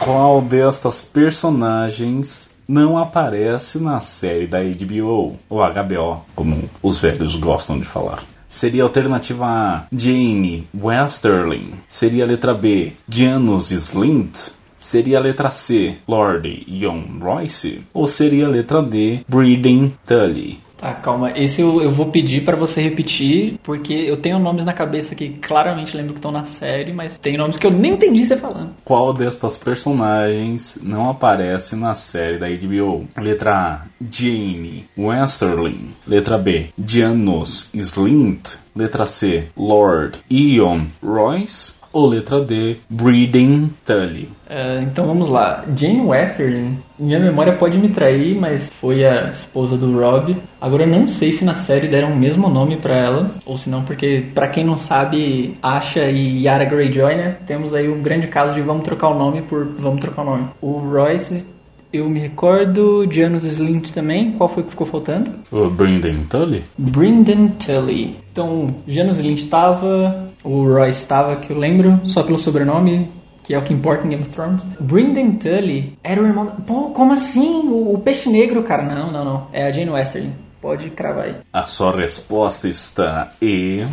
Qual destas personagens não aparece na série da HBO, ou HBO, como os velhos gostam de falar. Seria a alternativa A, Jane Westerling. Seria a letra B, Janus Slint. Seria a letra C, Lord Young Royce. Ou seria a letra D, Breeding Tully. Tá, calma. Esse eu, eu vou pedir para você repetir, porque eu tenho nomes na cabeça que claramente lembro que estão na série, mas tem nomes que eu nem entendi você falando. Qual destas personagens não aparece na série da HBO? Letra A, Jane Westerling. Letra B, Janos Slint. Letra C, Lord Ion Royce. Ou letra D, Breeding Tully. Uh, então vamos lá. Jane Westerling, minha memória pode me trair, mas foi a esposa do Rob. Agora eu não sei se na série deram o mesmo nome para ela, ou se não, porque para quem não sabe, Asha e Yara Greyjoy, né? Temos aí um grande caso de vamos trocar o nome por vamos trocar o nome. O Royce eu me recordo, Janus Slint também. Qual foi que ficou faltando? O Brendan Tully? Brendan Tully. Então, Janus Slint estava, o Royce estava, que eu lembro, só pelo sobrenome, que é o que importa em Game of Thrones. Brendan Tully era o irmão... Pô, como assim? O, o peixe negro, cara. Não, não, não. É a Jane Westerling. Pode cravar aí. A sua resposta está e...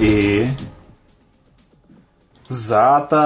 E Zata!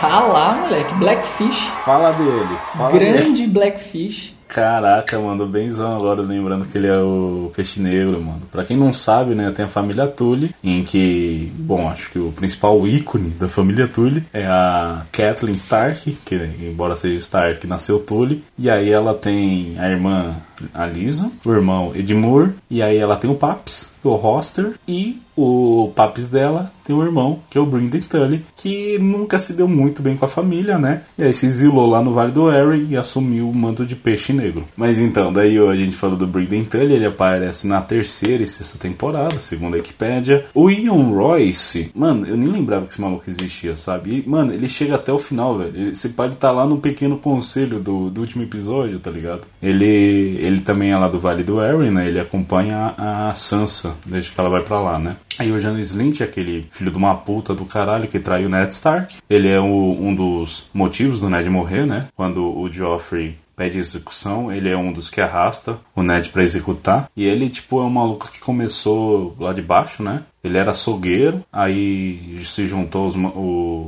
Tá lá, moleque. Blackfish. Fala dele. Fala Grande dele. Blackfish. Caraca, mano, benzão agora, lembrando que ele é o peixe negro, mano. Pra quem não sabe, né, tem a família Tully, em que, bom, acho que o principal ícone da família Tully é a Kathleen Stark, que, embora seja Stark, nasceu Tully. E aí ela tem a irmã a Lisa, o irmão Edmure, e aí ela tem o Paps, é o Roster, e o Paps dela tem um irmão, que é o Brendan Tully, que nunca se deu muito bem com a família, né? E aí se exilou lá no Vale do Erie e assumiu o manto de peixe negro. Mas então, daí a gente falou do Brendan Tully, ele aparece na terceira e sexta temporada, segundo a Wikipedia. O Ian Royce, mano, eu nem lembrava que esse maluco existia, sabe? E, mano, ele chega até o final, velho. Ele, você pode estar tá lá no pequeno conselho do, do último episódio, tá ligado? Ele, ele também é lá do Vale do Erin, né? Ele acompanha a Sansa desde que ela vai para lá, né? Aí o Janis Lynch, aquele filho de uma puta do caralho que traiu o Ned Stark, ele é o, um dos motivos do Ned morrer, né? Quando o Joffrey pede execução, ele é um dos que arrasta o Ned para executar. E ele, tipo, é um maluco que começou lá de baixo, né? Ele era açougueiro, aí se juntou os,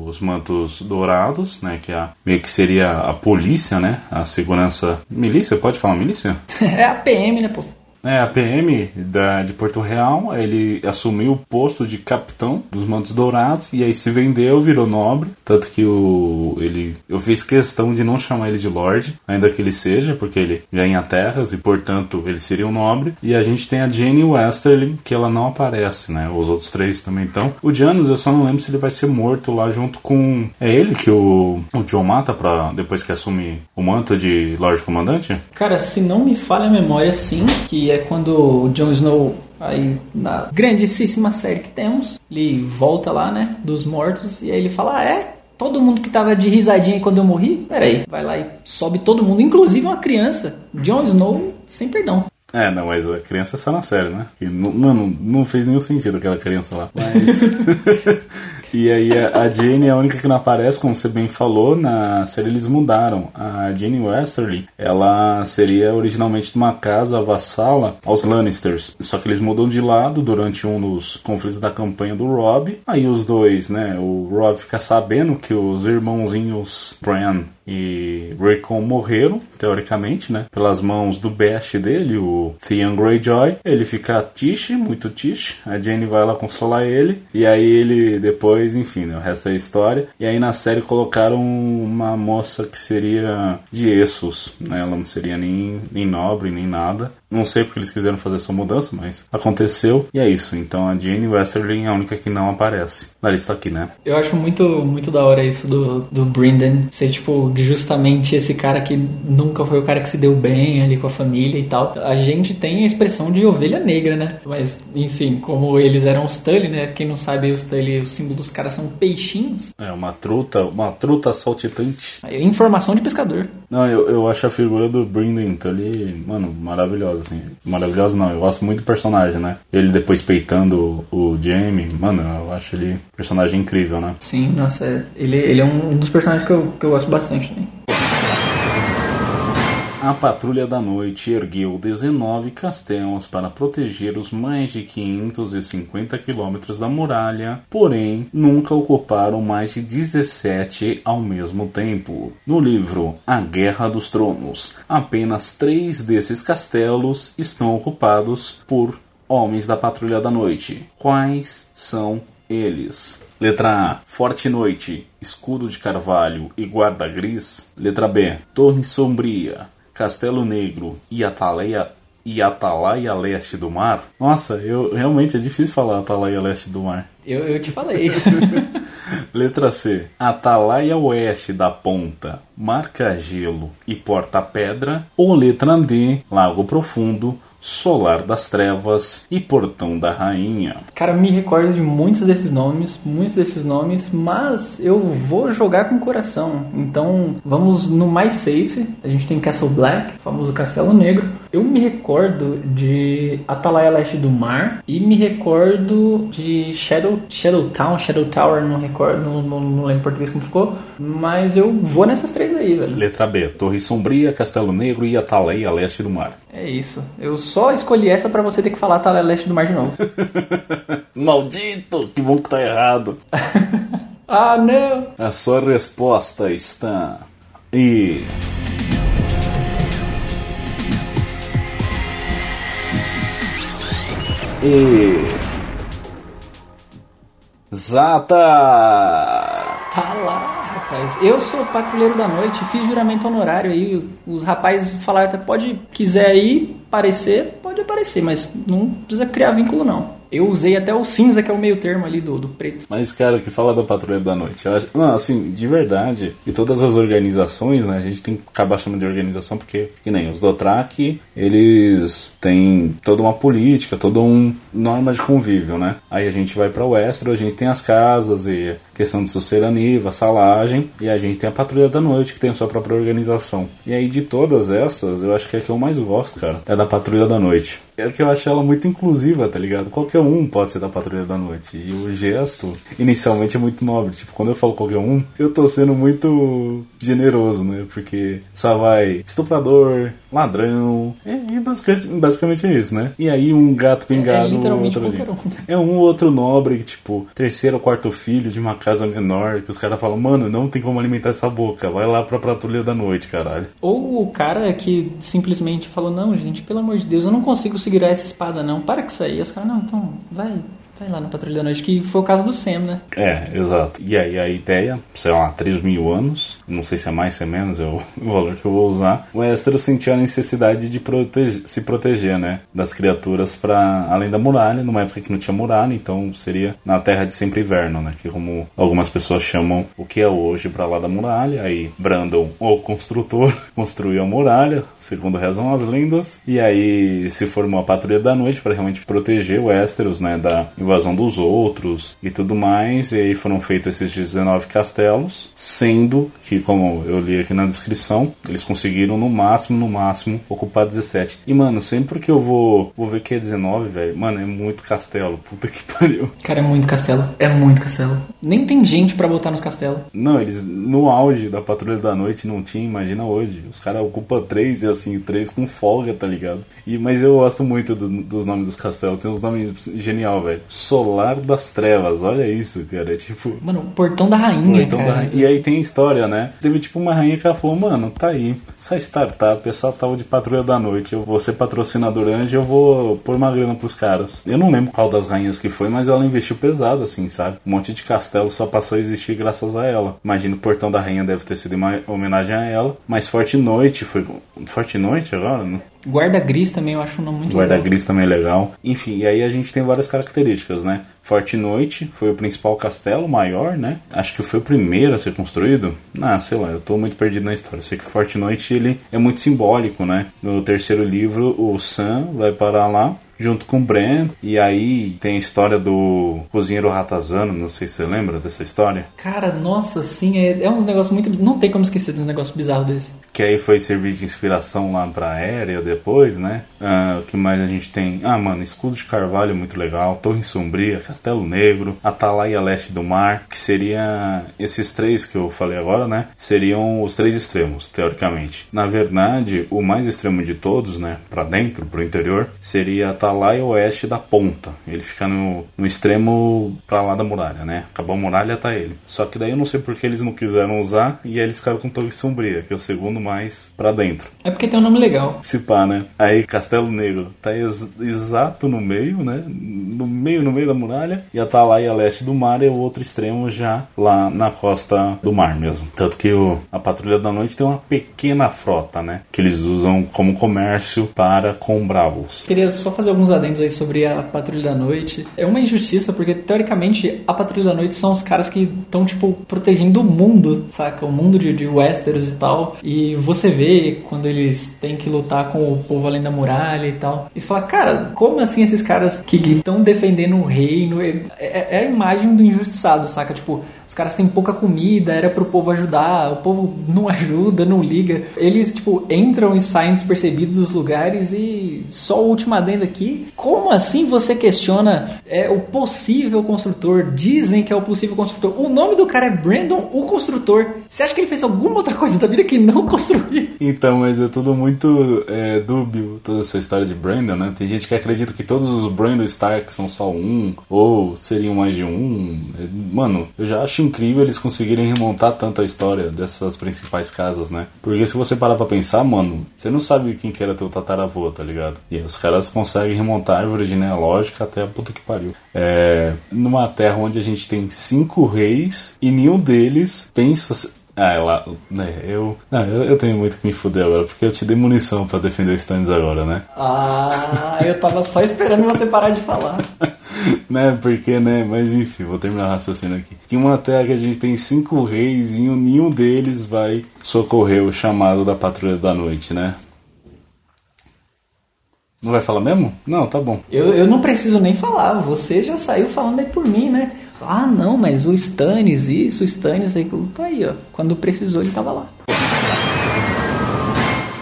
os mantos dourados, né? Que é, meio que seria a polícia, né? A segurança. Milícia? Pode falar milícia? é a PM, né, pô? É, a PM da, de Porto Real, ele assumiu o posto de capitão dos Mantos Dourados e aí se vendeu, virou nobre. Tanto que o, ele, eu fiz questão de não chamar ele de Lorde, ainda que ele seja, porque ele ganha terras e portanto ele seria um nobre. E a gente tem a Jenny Westerling, que ela não aparece, né? Os outros três também estão. O Janus, eu só não lembro se ele vai ser morto lá junto com. É ele que o, o John mata pra, depois que assume o manto de Lorde Comandante? Cara, se não me falha a memória, sim, que é é quando o Jon Snow, aí na grandíssima série que temos, ele volta lá, né, dos mortos, e aí ele fala, ah, é? Todo mundo que tava de risadinha quando eu morri? Peraí, vai lá e sobe todo mundo, inclusive uma criança. Jon Snow sem perdão. É, não, mas a criança é só na série, né? mano, não fez nenhum sentido aquela criança lá. Mas. e aí a, a Jane é a única que não aparece, como você bem falou, na série eles mudaram. A Jane Westerly, ela seria originalmente de uma casa vassala aos Lannisters. Só que eles mudam de lado durante um dos conflitos da campanha do Rob. Aí os dois, né? O Rob fica sabendo que os irmãozinhos Bran e Rickon morreram, teoricamente, né? Pelas mãos do best dele, o Theon Greyjoy. Ele fica tiche, muito tiche. A Jane vai lá consolar ele. E aí ele depois, enfim, né? o resto é história. E aí na série colocaram uma moça que seria de Essos, né? Ela não seria nem, nem nobre, nem nada. Não sei porque eles quiseram fazer essa mudança, mas aconteceu e é isso. Então a Jane Westerling é a única que não aparece na lista aqui, né? Eu acho muito, muito da hora isso do, do Brendan ser, tipo, justamente esse cara que nunca foi o cara que se deu bem ali com a família e tal. A gente tem a expressão de ovelha negra, né? Mas, enfim, como eles eram os Tully, né? Quem não sabe, os Tully, o símbolo dos caras são peixinhos. É, uma truta, uma truta saltitante. Informação de pescador. Não, eu, eu acho a figura do Brendan Tully, mano, maravilhosa maravilhosa, assim. Maravilhosa não, eu gosto muito do personagem, né? Ele depois peitando o Jamie, mano, eu acho ele um personagem incrível, né? Sim, nossa, ele, ele é um dos personagens que eu, que eu gosto bastante, né? A Patrulha da Noite ergueu 19 castelos para proteger os mais de 550 quilômetros da muralha, porém nunca ocuparam mais de 17 ao mesmo tempo. No livro A Guerra dos Tronos, apenas três desses castelos estão ocupados por homens da Patrulha da Noite. Quais são eles? Letra A, Forte Noite, Escudo de Carvalho e Guarda Gris. Letra B, Torre Sombria, Castelo Negro e Atalaia e Atalaia Leste do Mar. Nossa, eu realmente é difícil falar Atalaia Leste do Mar. Eu, eu te falei. Letra C. Atalaia Oeste da Ponta, Marca Gelo e Porta Pedra. Ou letra D. Lago Profundo, Solar das Trevas e Portão da Rainha. Cara, me recordo de muitos desses nomes, muitos desses nomes, mas eu vou jogar com o coração. Então, vamos no mais safe. A gente tem Castle Black, famoso Castelo Negro. Eu me recordo de Atalaia Leste do Mar e me recordo de Shadow, Shadow Town, Shadow Tower, não recordo, não, não, não lembro em português como ficou, mas eu vou nessas três aí, velho. Letra B, Torre Sombria, Castelo Negro e Atalaia Leste do Mar. É isso. Eu só escolhi essa para você ter que falar Atalaia Leste do Mar de novo. Maldito! Que bom que tá errado. ah, não! A sua resposta está. E. E. Zata! Tá lá, rapaz. Eu sou patrulheiro da noite, fiz juramento honorário aí. Os rapazes falaram até pode quiser aí aparecer, pode aparecer, mas não precisa criar vínculo não. Eu usei até o cinza, que é o meio termo ali do, do preto. Mas, cara, que fala da Patrulha da Noite, acho... Não, assim, de verdade, e todas as organizações, né, a gente tem que acabar chamando de organização porque, que nem os Dothraki, eles têm toda uma política, toda uma norma de convívio, né? Aí a gente vai pra Westeros, a gente tem as casas e questão de sucerania, vassalagem, e a gente tem a Patrulha da Noite, que tem a sua própria organização. E aí, de todas essas, eu acho que a que eu mais gosto, cara, é da Patrulha da Noite. É que eu acho ela muito inclusiva, tá ligado? Qualquer um pode ser da Patrulha da Noite. E o gesto, inicialmente, é muito nobre. Tipo, quando eu falo qualquer um, eu tô sendo muito generoso, né? Porque só vai estuprador, ladrão. É, é basicamente, basicamente é isso, né? E aí um gato pingado. É, literalmente outro. Um. É um outro nobre, tipo, terceiro ou quarto filho de uma casa menor, que os caras falam, mano, não tem como alimentar essa boca, vai lá pra patrulha da noite, caralho. Ou o cara que simplesmente falou, não, gente, pelo amor de Deus, eu não consigo segurar essa espada, não. Para com isso aí. Os caras, não, então, vai, Vai lá na Patrulha da Noite, que foi o caso do Sam, né? É, exato. E aí a ideia, sei lá, 3 mil anos, não sei se é mais, se é menos, é o, valor que eu vou usar. O Esther sentia a necessidade de protege, se proteger, né? Das criaturas para além da muralha, numa época que não tinha muralha, então seria na Terra de Sempre Inverno, né? Que como algumas pessoas chamam o que é hoje para lá da muralha. Aí Brandon, o construtor, construiu a muralha, segundo rezam as lendas. E aí se formou a Patrulha da Noite para realmente proteger o Westeros, né? Da invasão dos outros e tudo mais. E aí foram feitos esses 19 castelos, sendo que, como eu li aqui na descrição, eles conseguiram no máximo, no máximo, ocupar 17. E, mano, sempre que eu vou, vou ver que é 19, velho, mano, é muito castelo. Puta que pariu. Cara, é muito castelo. É muito castelo. Nem tem gente para botar nos castelos. Não, eles, no auge da Patrulha da Noite, não tinha, imagina hoje. Os caras ocupam três e assim, três com folga, tá ligado? E, mas eu gosto muito do, dos nomes dos castelos. Tem uns nomes genial, velho. Solar das Trevas, olha isso, cara. É tipo. Mano, Portão da Rainha. Portão cara. Da rainha. E aí tem história, né? Teve tipo uma rainha que ela falou, mano, tá aí. Essa startup, essa tal de patrulha da noite. Eu vou ser patrocinador antes eu vou pôr uma grana pros caras. Eu não lembro qual das rainhas que foi, mas ela investiu pesado, assim, sabe? Um monte de castelo só passou a existir graças a ela. Imagino o Portão da Rainha deve ter sido uma homenagem a ela. Mas Forte Noite foi. Forte Noite agora, né? Guarda Gris também eu acho um nome muito Guarda legal. Gris também é legal. Enfim, e aí a gente tem várias características, né? Forte Noite foi o principal castelo maior, né? Acho que foi o primeiro a ser construído. Ah, sei lá, eu tô muito perdido na história. sei que Forte Noite ele é muito simbólico, né? No terceiro livro, o Sam vai parar lá junto com o Bran. E aí tem a história do cozinheiro ratazano, não sei se você lembra dessa história. Cara, nossa, sim, é, é uns negócios muito. Não tem como esquecer dos negócios bizarros desse. Que aí foi servir de inspiração lá pra Aérea depois, né? Ah, o que mais a gente tem? Ah, mano, escudo de carvalho muito legal, Torre Sombria, Castelo Negro, Atalaia Leste do Mar, que seria esses três que eu falei agora, né? Seriam os três extremos, teoricamente. Na verdade, o mais extremo de todos, né? Pra dentro, pro interior, seria Atalaia Atalai oeste da ponta. Ele fica no, no extremo pra lá da muralha, né? Acabou a muralha, tá ele. Só que daí eu não sei porque eles não quiseram usar e aí eles ficaram com Torre Sombria, que é o segundo mais pra dentro. É porque tem um nome legal. Se pá, né? Aí Castelo Negro tá ex exato no meio, né? No meio, no meio da muralha. E Atalai a leste do mar é o outro extremo já lá na costa do mar mesmo. Tanto que o, a Patrulha da Noite tem uma pequena frota, né? Que eles usam como comércio para com Bravos. Queria só fazer alguns adendos aí sobre a Patrulha da Noite. É uma injustiça, porque teoricamente a Patrulha da Noite são os caras que estão, tipo, protegendo o mundo, saca? O mundo de, de Westeros e tal. E você vê quando eles têm que lutar com o povo além da muralha e tal. E você fala, cara, como assim esses caras que estão defendendo o reino? É, é, é a imagem do injustiçado, saca? Tipo, os caras têm pouca comida, era pro povo ajudar, o povo não ajuda, não liga. Eles, tipo, entram e saem despercebidos dos lugares e só o último adendo aqui. Como assim você questiona é, o possível construtor? Dizem que é o possível construtor. O nome do cara é Brandon, o construtor. Você acha que ele fez alguma outra coisa da vida que não construir? Então, mas é tudo muito é, dúbio, toda essa história de Brandon, né? Tem gente que acredita que todos os Brandon Stark são só um, ou seriam mais de um. Mano, eu já acho incrível eles conseguirem remontar tanto a história dessas principais casas, né? Porque se você parar pra pensar, mano, você não sabe quem que era teu tataravô, tá ligado? E os caras conseguem remontar a árvore genealógica até a puta que pariu. É, numa terra onde a gente tem cinco reis e nenhum deles pensa. Ah, ela, né, eu, não, eu, eu tenho muito que me fuder agora, porque eu te dei munição para defender o Stannis agora, né? Ah, eu tava só esperando você parar de falar. né? Porque, né? Mas enfim, vou terminar o raciocínio aqui. Que uma terra que a gente tem cinco reis e nenhum deles vai socorrer o chamado da patrulha da noite, né? Não vai falar mesmo? Não, tá bom. Eu, eu não preciso nem falar, você já saiu falando aí por mim, né? Ah, não, mas o Stannis isso, o Stannis aquilo, tá aí, ó. Quando precisou, ele tava lá.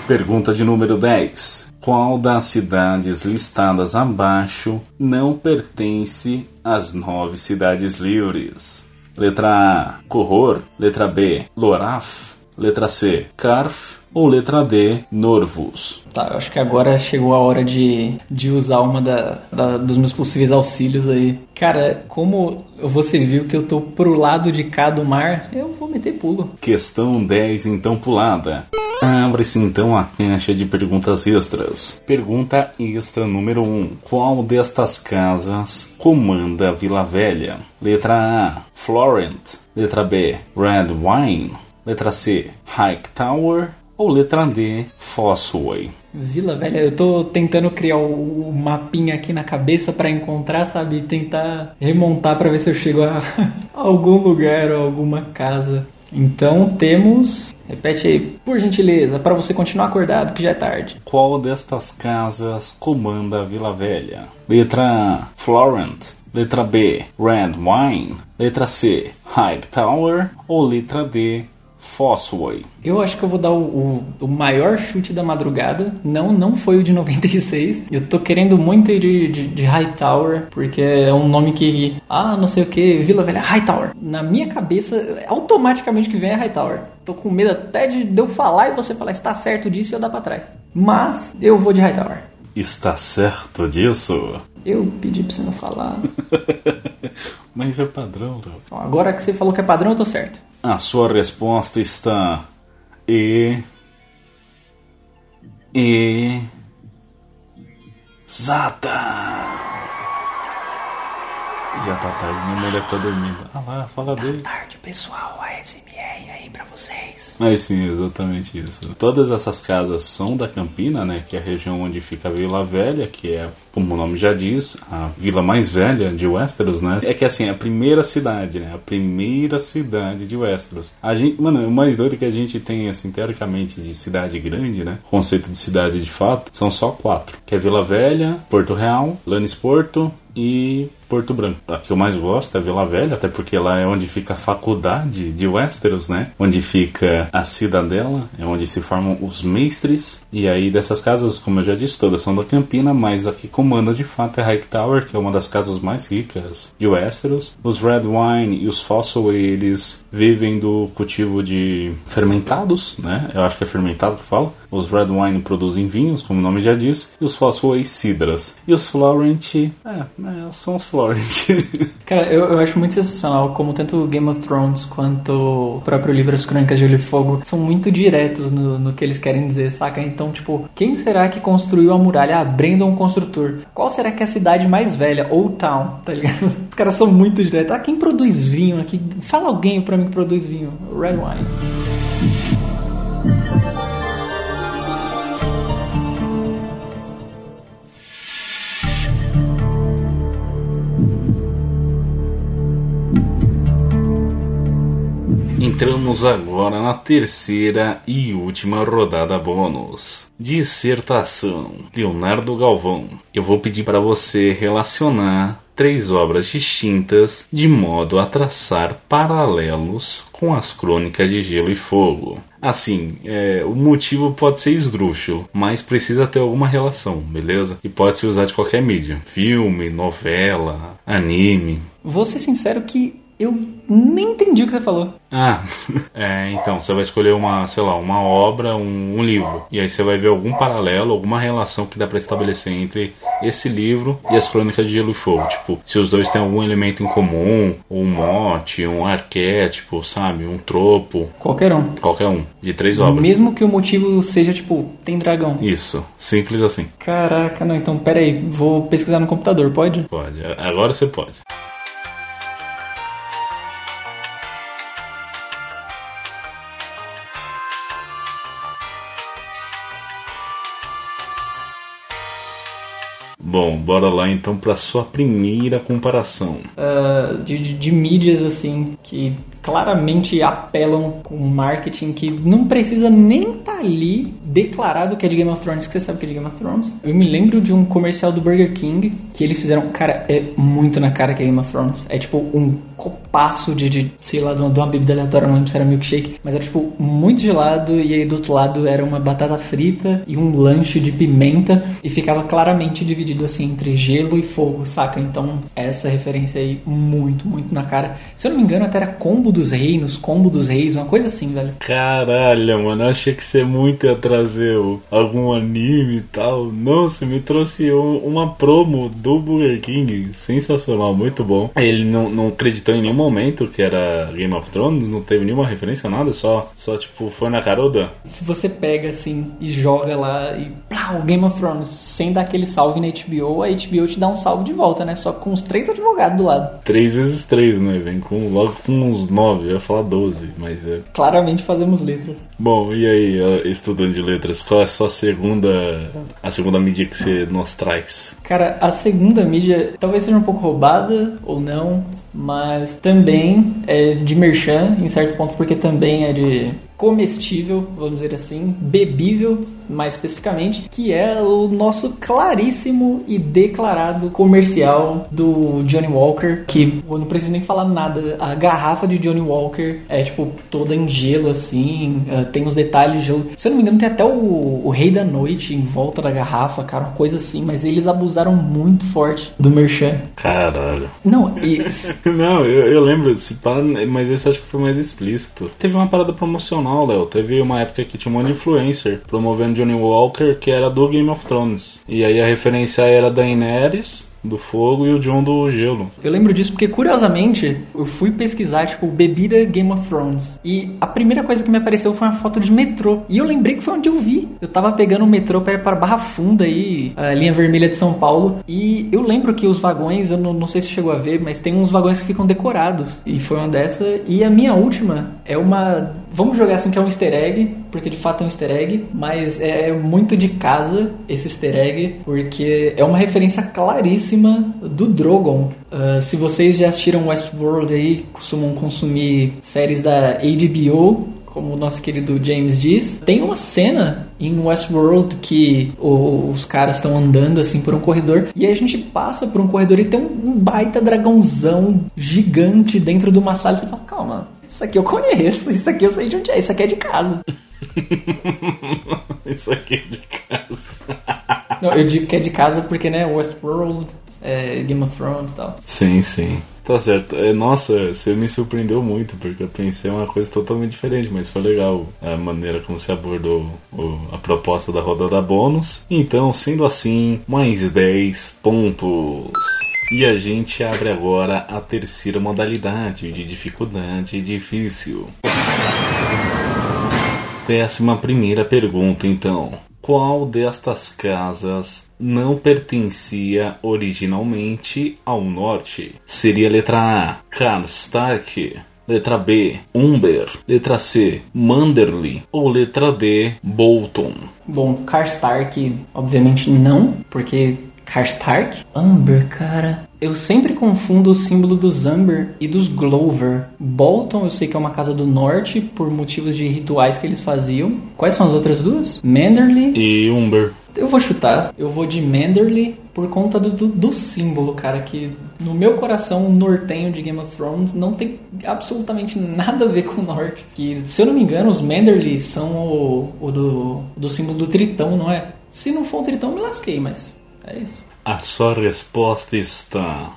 Pergunta de número 10. Qual das cidades listadas abaixo não pertence às nove cidades livres? Letra A, Corror. Letra B, Loraf. Letra C, Carf. Ou letra D, Norvus? Tá, eu acho que agora chegou a hora de, de usar uma da, da, dos meus possíveis auxílios aí. Cara, como você viu que eu tô pro lado de cá do mar, eu vou meter pulo. Questão 10, então pulada. Abre-se então a caixa de perguntas extras. Pergunta extra número 1. Qual destas casas comanda Vila Velha? Letra A, Florent. Letra B, Red Wine. Letra C, Hightower. Ou letra D, Fossway. Vila Velha, eu tô tentando criar o, o mapinha aqui na cabeça para encontrar, sabe? Tentar remontar para ver se eu chego a, a algum lugar ou alguma casa. Então temos. Repete aí, por gentileza, para você continuar acordado que já é tarde. Qual destas casas comanda a Vila Velha? Letra A, Florent. Letra B, Red Wine. Letra C, Hightower. Ou letra D, Fossway. Eu acho que eu vou dar o, o, o, maior chute da madrugada. Não, não foi o de 96. Eu tô querendo muito ir de, de, de Hightower, porque é um nome que. Ah, não sei o que, Vila Velha, Hightower. Na minha cabeça, automaticamente que vem é Hightower. Tô com medo até de, de eu falar e você falar, está certo disso e eu dar pra trás. Mas eu vou de Hightower. Está certo disso? Eu pedi pra você não falar. Mas é padrão, Léo. Agora que você falou que é padrão, eu tô certo. A sua resposta está e e exata. Já tá tarde, minha mulher deve estar tá dormindo. Ah lá, fala tá dele. tarde, pessoal. ASMR aí pra vocês. Mas sim, exatamente isso. Todas essas casas são da Campina, né? Que é a região onde fica a Vila Velha, que é, como o nome já diz, a vila mais velha de Westeros, né? É que assim, é a primeira cidade, né? A primeira cidade de Westeros. A gente, mano, o mais doido que a gente tem, assim, teoricamente, de cidade grande, né? conceito de cidade de fato, são só quatro. Que é Vila Velha, Porto Real, Lannisporto e Porto Branco. A que eu mais gosto é Vila Velha, até porque lá é onde fica a faculdade de Westeros, né? Onde fica a cidadela, é onde se formam os mestres. E aí dessas casas, como eu já disse, todas são da Campina, mas a que comanda de fato é Hightower, que é uma das casas mais ricas de Westeros. Os Red Wine e os Fossil, eles vivem do cultivo de fermentados, né? Eu acho que é fermentado que fala. Os Red Wine produzem vinhos, como o nome já diz, e os Fossil cidras. E os Florent, é, é, são os Florent. Cara, eu, eu acho muito sensacional como tanto Game of Thrones quanto o próprio livro As Crônicas de Gelo e Fogo são muito diretos no, no que eles querem dizer, saca? Então, tipo, quem será que construiu a muralha? Ah, Brandon Construtor. Qual será que é a cidade mais velha? Old Town, tá ligado? Os caras são muito diretos. Ah, quem produz vinho aqui? Fala alguém pra mim que produz vinho. Red Wine. Entramos agora na terceira e última rodada bônus. Dissertação Leonardo Galvão. Eu vou pedir para você relacionar três obras distintas de modo a traçar paralelos com as crônicas de Gelo e Fogo. Assim, é, o motivo pode ser esdrúxulo, mas precisa ter alguma relação, beleza? E pode se usar de qualquer mídia: filme, novela, anime. Vou ser sincero que eu nem entendi o que você falou. Ah, é, então você vai escolher uma, sei lá, uma obra, um, um, livro, e aí você vai ver algum paralelo, alguma relação que dá para estabelecer entre esse livro e as Crônicas de Gelo e Fogo. Tipo, se os dois têm algum elemento em comum, um mote, um arquétipo, sabe, um tropo. Qualquer um. Qualquer um, de três obras. Mesmo que o motivo seja tipo, tem dragão. Isso, simples assim. Caraca, não, então pera aí, vou pesquisar no computador, pode? Pode, agora você pode. Bom, bora lá então para sua primeira comparação. Uh, de, de, de mídias assim que claramente apelam com marketing que não precisa nem estar tá ali declarado que é de Game of Thrones, que você sabe que é de Game of Thrones. Eu me lembro de um comercial do Burger King que eles fizeram, cara, é muito na cara que é Game of Thrones. É tipo um copaço de, de sei lá, de uma, de uma bebida aleatória, não lembro se era milkshake, mas era tipo muito gelado e aí do outro lado era uma batata frita e um lanche de pimenta e ficava claramente dividido assim entre gelo e fogo, saca? Então essa referência aí muito, muito na cara. Se eu não me engano, até era combo dos reinos, combo dos reis, uma coisa assim, velho. Caralho, mano, eu achei que você muito ia trazer algum anime e tal. Não, você me trouxe uma promo do Burger King, sensacional, muito bom. Ele não, não acreditou em nenhum momento que era Game of Thrones, não teve nenhuma referência, nada, só, só tipo, foi na caroda. Se você pega assim e joga lá e plau, Game of Thrones, sem dar aquele salve na HBO, a HBO te dá um salve de volta, né? Só com os três advogados do lado. Três vezes três, né? Vem com, logo com uns nove 9, eu ia falar 12, mas é. Claramente fazemos letras. Bom, e aí, estudante de letras, qual é a sua segunda. a segunda mídia que você nos traz? Cara, a segunda mídia talvez seja um pouco roubada ou não, mas também é de merchan, em certo ponto, porque também é de comestível, vamos dizer assim, bebível, mais especificamente, que é o nosso claríssimo e declarado comercial do Johnny Walker, que eu não preciso nem falar nada, a garrafa de Johnny Walker é tipo toda em gelo assim, uh, tem os detalhes de gelo. Se eu não me engano, tem até o, o Rei da Noite em volta da garrafa, cara, uma coisa assim, mas eles abusaram muito forte do merchan. Caralho. Não, isso. não, eu, eu lembro, mas esse acho que foi mais explícito. Teve uma parada promocional, Léo, teve uma época que tinha um monte de influencer promovendo Johnny Walker, que era do Game of Thrones. E aí a referência era Daenerys, do fogo e o John do gelo. Eu lembro disso porque, curiosamente, eu fui pesquisar, tipo, bebida Game of Thrones. E a primeira coisa que me apareceu foi uma foto de metrô. E eu lembrei que foi onde eu vi. Eu tava pegando o metrô para Barra Funda aí, a linha vermelha de São Paulo. E eu lembro que os vagões, eu não, não sei se chegou a ver, mas tem uns vagões que ficam decorados. E foi uma dessa. E a minha última é uma. Vamos jogar assim que é um easter egg, porque de fato é um easter egg, mas é muito de casa esse easter egg, porque é uma referência claríssima do Drogon. Uh, se vocês já assistiram Westworld aí, costumam consumir séries da HBO, como o nosso querido James diz. Tem uma cena em Westworld que os caras estão andando assim por um corredor e a gente passa por um corredor e tem um baita dragãozão gigante dentro de uma sala e você fala, calma, isso aqui eu conheço, isso aqui eu sei de onde é, isso aqui é de casa. isso aqui é de casa. Não, eu digo que é de casa porque, né, Westworld é, Game of Thrones e tal. Sim, sim. Tá certo. É, nossa, você me surpreendeu muito, porque eu pensei uma coisa totalmente diferente, mas foi legal a maneira como você abordou a proposta da rodada bônus. Então, sendo assim, mais 10 pontos. E a gente abre agora a terceira modalidade de dificuldade difícil. Décima primeira pergunta, então. Qual destas casas não pertencia originalmente ao norte? Seria a letra A, Karstark, letra B, Umber, letra C, Manderly ou letra D, Bolton? Bom, Karstark obviamente não, porque Karstark? Umber, cara. Eu sempre confundo o símbolo dos Amber e dos Glover. Bolton eu sei que é uma casa do norte por motivos de rituais que eles faziam. Quais são as outras duas? Manderly e Umber. Eu vou chutar. Eu vou de Manderly por conta do, do, do, símbolo, cara, que no meu coração nortenho de Game of Thrones não tem absolutamente nada a ver com o norte. Que, se eu não me engano, os Manderly são o, o do, do símbolo do tritão, não é? Se não for um tritão, me lasquei, mas é isso. A sua resposta está.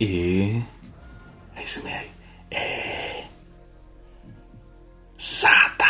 E. É isso mesmo. É. Sata!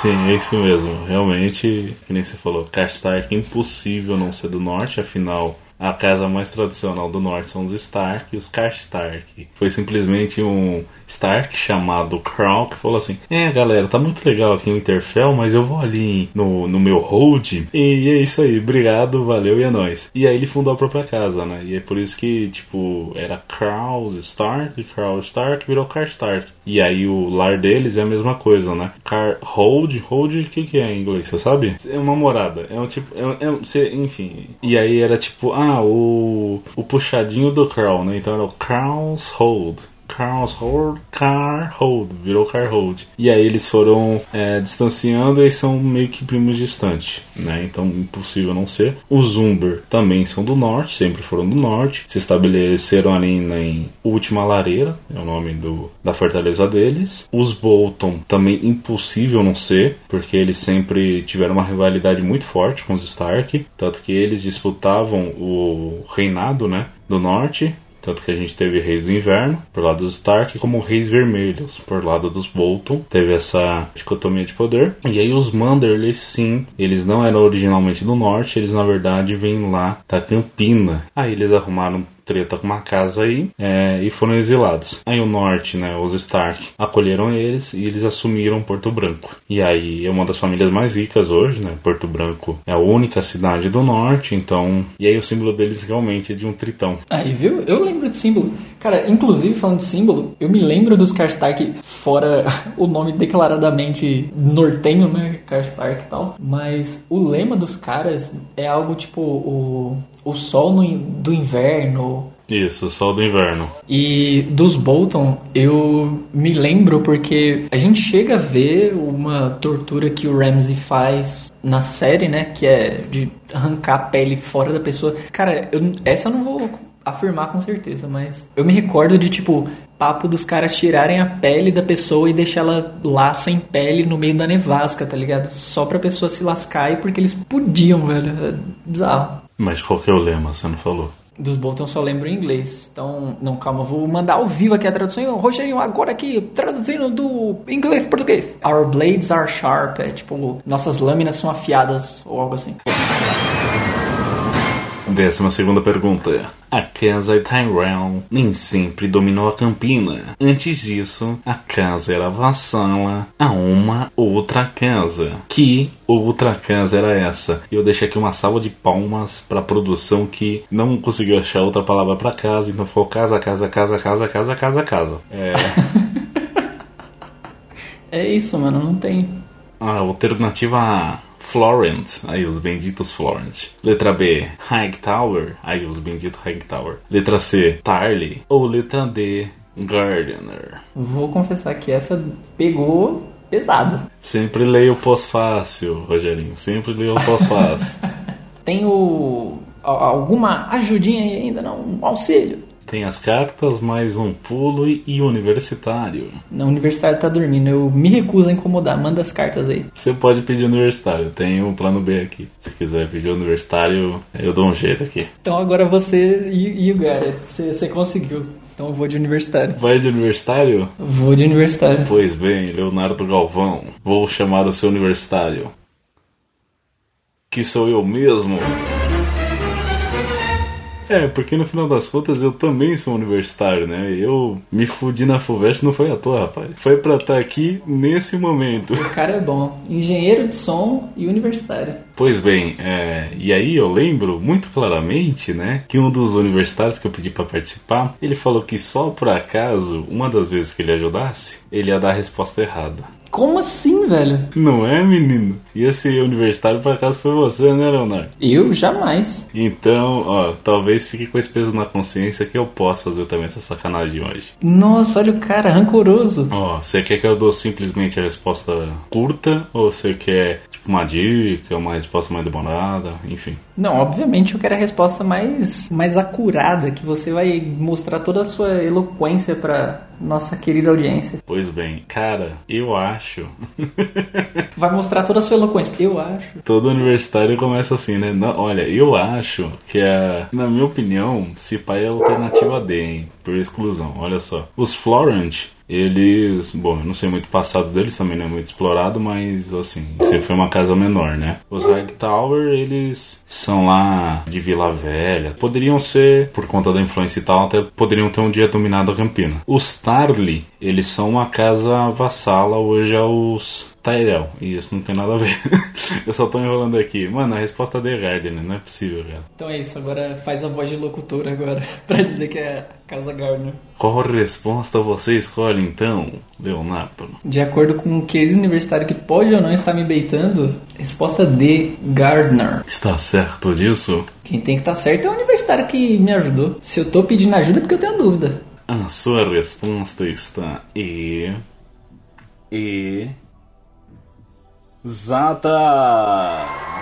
Sim, é isso mesmo. Realmente, que nem você falou, Karstark impossível não ser do norte, afinal a casa mais tradicional do norte são os Stark e os Karstark. Foi simplesmente um Stark chamado Crow que falou assim: É galera, tá muito legal aqui o Interfell, mas eu vou ali no, no meu hold e é isso aí, obrigado, valeu e é nóis. E aí ele fundou a própria casa, né? E é por isso que, tipo, era Crow Stark, Crow Stark virou Karstark. E aí o lar deles é a mesma coisa, né? Car hold, hold, o que, que é em inglês, você sabe? É uma morada, é um tipo, é, é, você, enfim. E aí era tipo, ah, o, o puxadinho do Crow, né? Então era o Crow's Hold. Carlshold, Carhold, virou Carhold. E aí eles foram é, distanciando e são meio que primos distantes, né? Então impossível não ser. Os Umber também são do norte, sempre foram do norte. Se estabeleceram ali na Última Lareira, é o nome do, da fortaleza deles. Os Bolton também impossível não ser, porque eles sempre tiveram uma rivalidade muito forte com os Stark, tanto que eles disputavam o reinado, né? Do norte, tanto que a gente teve Reis do Inverno, por lado dos Stark, como Reis Vermelhos, por lado dos Bolton. Teve essa dicotomia de poder. E aí os Manderley, sim, eles não eram originalmente do norte, eles na verdade vêm lá da Campina. Aí eles arrumaram treta com uma casa aí é, e foram exilados. Aí o norte, né, os Stark, acolheram eles e eles assumiram Porto Branco. E aí é uma das famílias mais ricas hoje, né? Porto Branco é a única cidade do norte, então. E aí o símbolo deles realmente é de um tritão. Aí, viu? Eu lembro de símbolo. Cara, inclusive falando de símbolo, eu me lembro dos Karstark, fora o nome declaradamente nortenho, né? Karstark e tal. Mas o lema dos caras é algo tipo o o sol no, do inverno. Isso, o sol do inverno. E dos Bolton, eu me lembro porque a gente chega a ver uma tortura que o Ramsey faz na série, né? Que é de arrancar a pele fora da pessoa. Cara, eu, essa eu não vou afirmar com certeza, mas eu me recordo de tipo papo dos caras tirarem a pele da pessoa e deixar ela lá sem pele no meio da nevasca, tá ligado? Só pra pessoa se lascar e porque eles podiam, velho. É bizarro. Mas qual que é o lema? Você não falou. Dos Bolton só lembro em inglês. Então, não, calma, vou mandar ao vivo aqui a tradução. Rogerinho, agora aqui, traduzindo do inglês para português. Our blades are sharp. É tipo, nossas lâminas são afiadas ou algo assim. Décima segunda pergunta. A casa Tyrell nem sempre dominou a Campina. Antes disso, a casa era vassala a uma outra casa. Que outra casa era essa? Eu deixei aqui uma salva de palmas para a produção que não conseguiu achar outra palavra para casa, então foi casa, casa, casa, casa, casa, casa, casa. É. é isso, mano, não tem. A alternativa A Florent, aí os benditos Florent. Letra B, Hightower, aí os benditos Hightower. Letra C, Tarley. Ou letra D, Gardener. Vou confessar que essa pegou pesada. Sempre leio o pós-fácil, Rogerinho. Sempre leio o pós-fácil. Tem o... alguma ajudinha aí ainda, não? Um auxílio? Tem as cartas, mais um pulo e universitário. Não, universitário tá dormindo. Eu me recuso a incomodar. Manda as cartas aí. Você pode pedir universitário. Tem um plano B aqui. Se quiser pedir universitário, eu dou um jeito aqui. Então agora você e, o Garrett, você, você conseguiu. Então eu vou de universitário. Vai de universitário? Vou de universitário. Pois bem, Leonardo Galvão. Vou chamar o seu universitário. Que sou eu mesmo. É, porque no final das contas eu também sou universitário, né? Eu me fudi na FUVEST não foi à toa, rapaz. Foi pra estar aqui nesse momento. O cara é bom. Engenheiro de som e universitário. Pois bem, é, e aí eu lembro muito claramente, né, que um dos universitários que eu pedi para participar, ele falou que só por acaso, uma das vezes que ele ajudasse, ele ia dar a resposta errada. Como assim, velho? Não é, menino? Ia ser universitário por acaso foi você, né, Leonardo? Eu jamais. Então, ó, talvez fique com esse peso na consciência que eu posso fazer também essa sacanagem hoje. Nossa, olha o cara, rancoroso. Ó, você quer que eu dou simplesmente a resposta curta ou você quer, tipo, uma dica, uma resposta mais demorada, enfim? Não, obviamente eu quero a resposta mais, mais acurada, que você vai mostrar toda a sua eloquência para nossa querida audiência. Pois bem, cara, eu acho. vai mostrar toda a sua eloquência, eu acho. Todo universitário começa assim, né? Não, olha, eu acho que a. Na minha opinião, se pai é a alternativa D, hein? Por exclusão. Olha só. Os Florent eles, bom, eu não sei muito o passado deles, também não é muito explorado, mas assim, sempre foi uma casa menor, né? Os Hightower, eles são lá de Vila Velha. Poderiam ser, por conta da influência e tal, até poderiam ter um dia dominado a Campina. Os Tarly, eles são uma casa vassala hoje aos Tyrell. E isso não tem nada a ver. eu só tô enrolando aqui. Mano, a resposta é The Gardner, não é possível, cara. Então é isso, agora faz a voz de locutor agora, pra dizer que é Casa Gardner. Qual resposta você escolhe então, Leonardo? De acordo com o querido universitário que pode ou não estar me beitando, resposta D, Gardner. Está certo disso? Quem tem que estar certo é o universitário que me ajudou. Se eu tô pedindo ajuda é porque eu tenho dúvida. A sua resposta está E. E. Zata!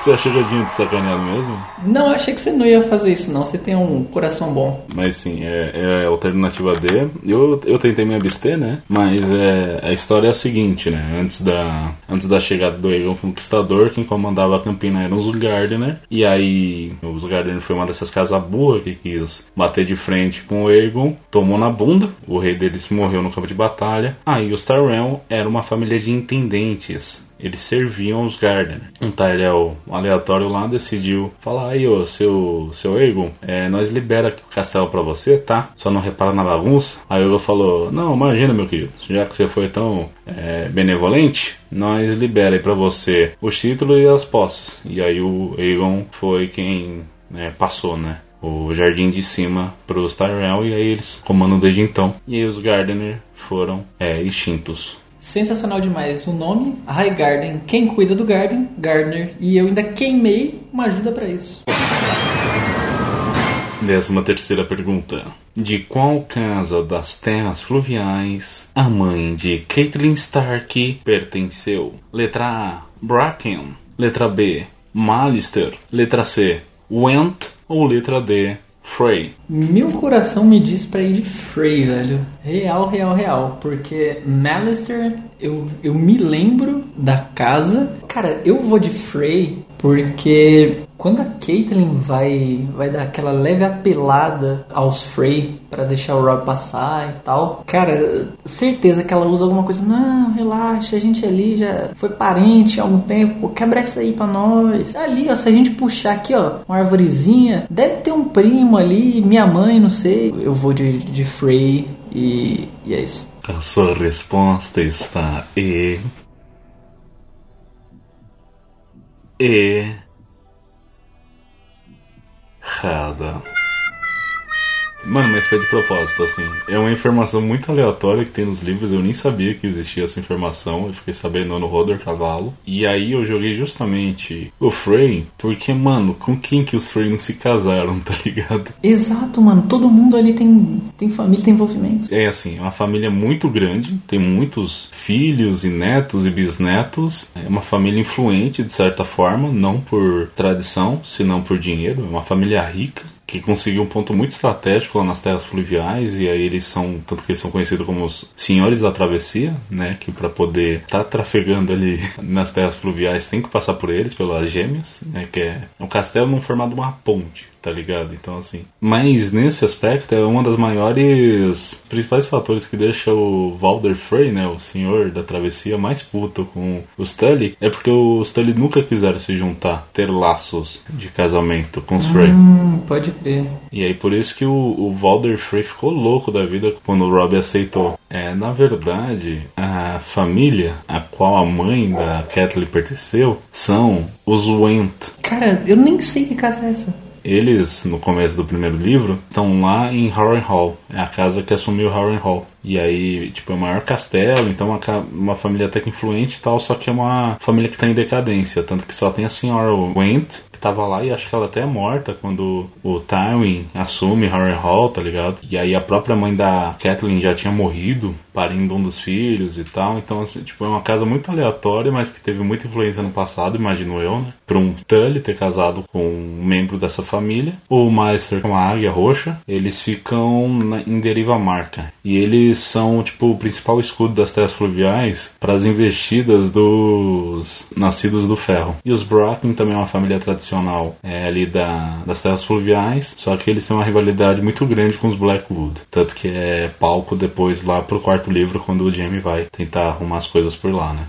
Você achou que eu tinha te sacaneado mesmo? Não, eu achei que você não ia fazer isso, não. Você tem um coração bom. Mas sim, é, é a alternativa D. Eu, eu tentei me abster, né? Mas é, a história é a seguinte, né? Antes da, antes da chegada do Aegon Conquistador, quem comandava a Campina eram os Gardner. E aí, os Gardner foi uma dessas casas boas que quis bater de frente com o Aegon. Tomou na bunda. O rei deles morreu no campo de batalha. Aí, os Tyrell era uma família de intendentes eles serviam os Gardner. Um Tyrell aleatório lá decidiu falar aí, ô, seu, seu Aegon, é, nós libera aqui o castelo para você, tá? Só não repara na bagunça. Aí o Aegon falou, não, imagina meu querido, já que você foi tão é, benevolente, nós libera aí pra você os títulos e as posses. E aí o Aegon foi quem né, passou, né? o jardim de cima para os Tyrell e aí eles comandam desde então. E aí os Gardener foram é, extintos. Sensacional demais. O nome, High Garden. Quem cuida do Garden? Gardner. E eu ainda queimei uma ajuda para isso. Décima terceira pergunta. De qual casa das terras fluviais a mãe de Caitlyn Stark pertenceu? Letra A, Bracken. Letra B, Malister. Letra C, Went. Ou letra D, Frey. Meu coração me diz pra ir de Frey, velho. Real, real, real. Porque Malister, eu, eu me lembro da casa. Cara, eu vou de Frey porque quando a Caitlyn vai, vai dar aquela leve apelada aos Frey para deixar o Rob passar e tal, cara, certeza que ela usa alguma coisa. Não, relaxa, a gente ali já foi parente há algum tempo, quebra essa aí pra nós. Ali, ó, se a gente puxar aqui, ó, uma arvorezinha, deve ter um primo ali, minha mãe, não sei. Eu vou de, de Frey e, e é isso. A sua resposta está E. E. Rada. Mano, mas foi de propósito, assim. É uma informação muito aleatória que tem nos livros. Eu nem sabia que existia essa informação. Eu fiquei sabendo no Roder Cavalo. E aí eu joguei justamente o Frey, porque, mano, com quem que os Frey não se casaram, tá ligado? Exato, mano. Todo mundo ali tem, tem família, tem envolvimento. É assim, é uma família muito grande. Tem muitos filhos e netos e bisnetos. É uma família influente, de certa forma. Não por tradição, senão por dinheiro. É uma família rica que conseguiu um ponto muito estratégico lá nas terras fluviais e aí eles são tanto que eles são conhecidos como os senhores da travessia, né, que para poder estar tá trafegando ali nas terras fluviais tem que passar por eles pelas gêmeas, né, que é um castelo num formato de uma ponte tá ligado? Então, assim. Mas nesse aspecto é uma das maiores. principais fatores que deixa o Valder Frey, né? O senhor da travessia, mais puto com os Tully. É porque os Tully nunca quiseram se juntar, ter laços de casamento com os Frey. Hum, pode crer. E aí por isso que o, o Valder Frey ficou louco da vida quando o Rob aceitou. É, na verdade, a família a qual a mãe da Kathleen pertenceu são os Went. Cara, eu nem sei que casa é essa. Eles, no começo do primeiro livro, estão lá em Harrenhal. É a casa que assumiu Harrenhal. E aí, tipo, é o maior castelo, então uma, uma família até que influente e tal, só que é uma família que está em decadência. Tanto que só tem a senhora Went, que tava lá e acho que ela até é morta quando o Tywin assume Harrenhal, tá ligado? E aí a própria mãe da Kathleen já tinha morrido parindo um dos filhos e tal. Então, assim, tipo, é uma casa muito aleatória, mas que teve muita influência no passado, imagino eu, né? Pra um Tully ter casado com um membro dessa família. O Meister com a Águia Roxa, eles ficam na, em Deriva Marca. E eles são tipo o principal escudo das terras fluviais para as investidas dos nascidos do ferro. E os Bracken também é uma família tradicional é, ali da, das terras fluviais, só que eles têm uma rivalidade muito grande com os Blackwood. Tanto que é palco depois lá pro quarto livro, quando o Jamie vai tentar arrumar as coisas por lá, né?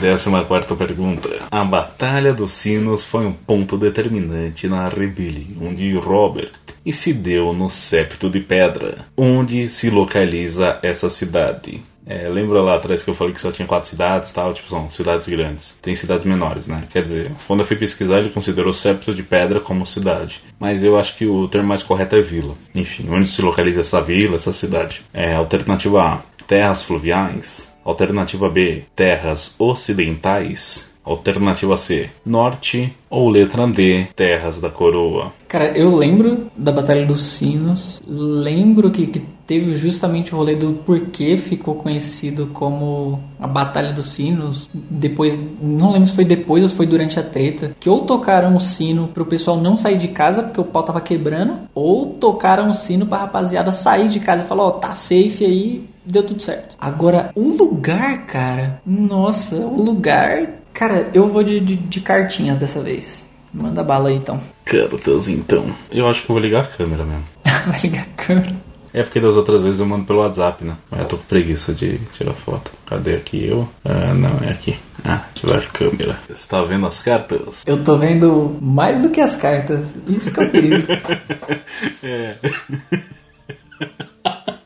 Décima quarta pergunta. A Batalha dos Sinos foi um ponto determinante na rebelião de Robert e se deu no Septo de Pedra, onde se localiza essa cidade. É, lembra lá atrás que eu falei que só tinha quatro cidades tal? Tipo, são cidades grandes. Tem cidades menores, né? Quer dizer, quando eu fui pesquisar, ele considerou Septo de Pedra como cidade. Mas eu acho que o termo mais correto é vila. Enfim, onde se localiza essa vila, essa cidade? É, alternativa A: terras fluviais. Alternativa B: terras ocidentais. Alternativa C: norte. Ou letra D: terras da coroa. Cara, eu lembro da Batalha dos Sinos. Lembro que, que teve justamente o rolê do porquê ficou conhecido como a Batalha dos Sinos. Depois, não lembro se foi depois ou se foi durante a treta. Que ou tocaram o sino pro pessoal não sair de casa porque o pau tava quebrando, ou tocaram o sino pra rapaziada sair de casa e falar: Ó, oh, tá safe aí, deu tudo certo. Agora, um lugar, cara, nossa, um lugar. Cara, eu vou de, de, de, cartinhas dessa vez. Manda bala aí então. Cartas então. Eu acho que eu vou ligar a câmera mesmo. Vai ligar a câmera. É porque das outras vezes eu mando pelo WhatsApp, né? Mas eu tô com preguiça de tirar foto. Cadê aqui eu? Ah, não, é aqui. Ah, ativar câmera. Você tá vendo as cartas? Eu tô vendo mais do que as cartas. Isso que é o perigo. é.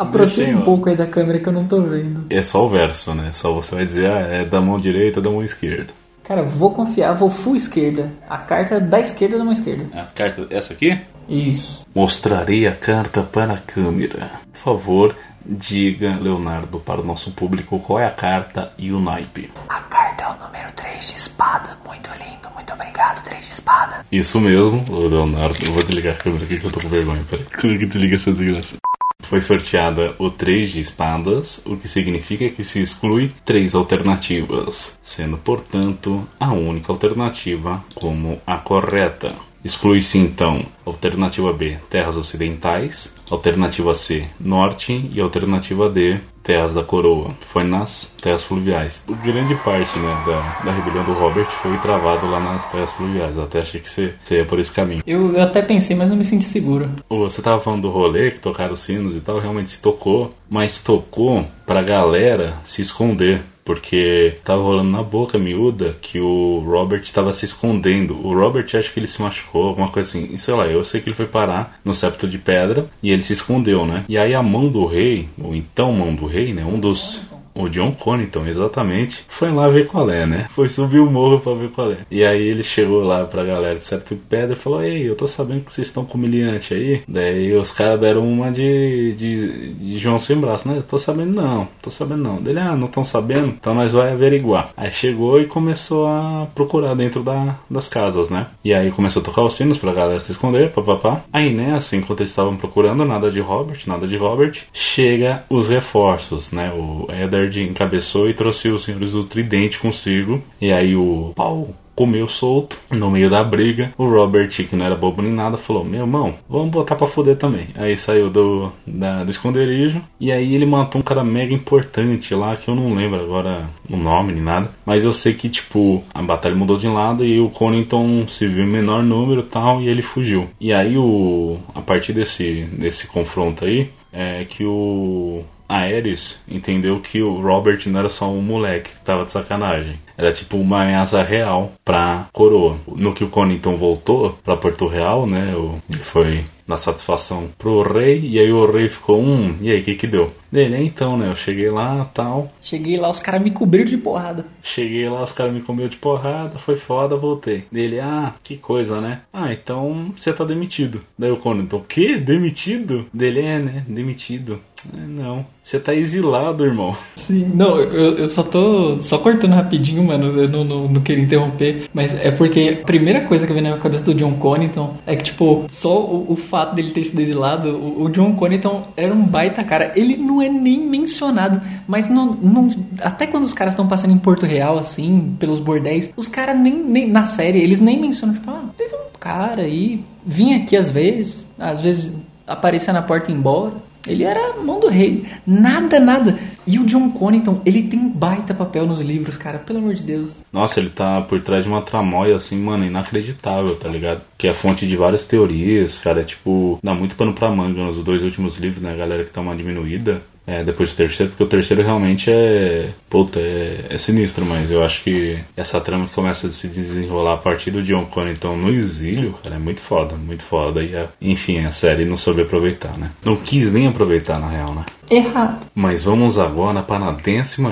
Aproxima um pouco aí da câmera que eu não tô vendo. É só o verso, né? Só você vai dizer, ah, é da mão direita, da mão esquerda. Cara, vou confiar, vou full esquerda. A carta da esquerda da mão esquerda. A carta, essa aqui? Isso. Mostrarei a carta para a câmera. Por favor, diga, Leonardo, para o nosso público qual é a carta e o naipe. A carta é o número 3 de espada. Muito lindo, muito obrigado, 3 de espada. Isso mesmo, Leonardo. Eu vou desligar a câmera aqui que eu tô com vergonha. Peraí. Como é que desliga essa desgraça? Foi sorteada o 3 de espadas, o que significa que se exclui três alternativas, sendo, portanto, a única alternativa como a correta. Exclui-se então alternativa B, terras ocidentais, alternativa C, norte e alternativa D, terras da coroa. Foi nas terras fluviais. Grande parte né, da, da rebelião do Robert foi travado lá nas terras fluviais. Eu até achei que você, você ia por esse caminho. Eu, eu até pensei, mas não me senti seguro. Você tava falando do rolê, que tocaram os sinos e tal, realmente se tocou, mas tocou pra galera se esconder porque tava rolando na boca miúda que o Robert estava se escondendo. O Robert acho que ele se machucou, alguma coisa assim. E sei lá, eu sei que ele foi parar no septo de pedra e ele se escondeu, né? E aí a mão do rei, ou então mão do rei, né? Um dos o John Connington, exatamente, foi lá ver qual é, né? Foi subir o morro pra ver qual é. E aí ele chegou lá pra galera de certo pedra e falou: Ei, eu tô sabendo que vocês estão com humilhante aí. Daí os caras deram uma de, de, de, João sem braço, né? Eu tô sabendo não, tô sabendo não. Dele, ah, não estão sabendo? Então nós vai averiguar. Aí chegou e começou a procurar dentro da, das casas, né? E aí começou a tocar os sinos pra galera se esconder, papapá. Aí nessa, enquanto eles estavam procurando, nada de Robert, nada de Robert, chega os reforços, né? O Eder Encabeçou e trouxe os senhores do Tridente consigo. E aí o pau comeu solto no meio da briga. O Robert, que não era bobo nem nada, falou: Meu irmão, vamos botar pra fuder também. Aí saiu do, da, do esconderijo. E aí ele matou um cara mega importante lá, que eu não lembro agora o nome nem nada. Mas eu sei que, tipo, a batalha mudou de lado e o Conington se viu em menor número tal. E ele fugiu. E aí, o, a partir desse, desse confronto aí, é que o Ares entendeu que o Robert não era só um moleque que tava de sacanagem. Era tipo uma ameaça real pra coroa. No que o Conington voltou pra Porto Real, né? Ele foi na satisfação pro rei, e aí o rei ficou, hum, e aí, o que que deu? Dele, é, então, né, eu cheguei lá, tal. Cheguei lá, os caras me cobriram de porrada. Cheguei lá, os caras me comeram de porrada, foi foda, voltei. Dele, ah, que coisa, né? Ah, então você tá demitido. Daí o Conan, o quê? Demitido? Dele, é, né, demitido. É, não, você tá exilado, irmão. Sim, não, eu, eu só tô só cortando rapidinho, mano, eu não, não, não queria interromper, mas é porque a primeira coisa que vem na minha cabeça do John Connington é que, tipo, só o, o fato dele ter sido exilado, o, o John Connington era um baita cara. Ele não é nem mencionado, mas não, não até quando os caras estão passando em Porto Real, assim, pelos bordéis, os caras nem, nem, na série, eles nem mencionam, tipo, ah, teve um cara e vinha aqui às vezes, às vezes aparecia na porta e embora. Ele era mão do rei. Nada, nada. E o John Connington, ele tem um baita papel nos livros, cara. Pelo amor de Deus. Nossa, ele tá por trás de uma tramóia, assim, mano, inacreditável, tá ligado? Que é fonte de várias teorias, cara. Tipo, dá muito pano pra manga nos dois últimos livros, né? A galera que tá uma diminuída. É, depois do terceiro, porque o terceiro realmente é. Puta, é, é, sinistro, mas eu acho que essa trama que começa a se desenrolar a partir do John Connington no exílio, cara, é muito foda, muito foda. E, enfim, a série não soube aproveitar, né? Não quis nem aproveitar, na real, né? Errado. Mas vamos agora para a 15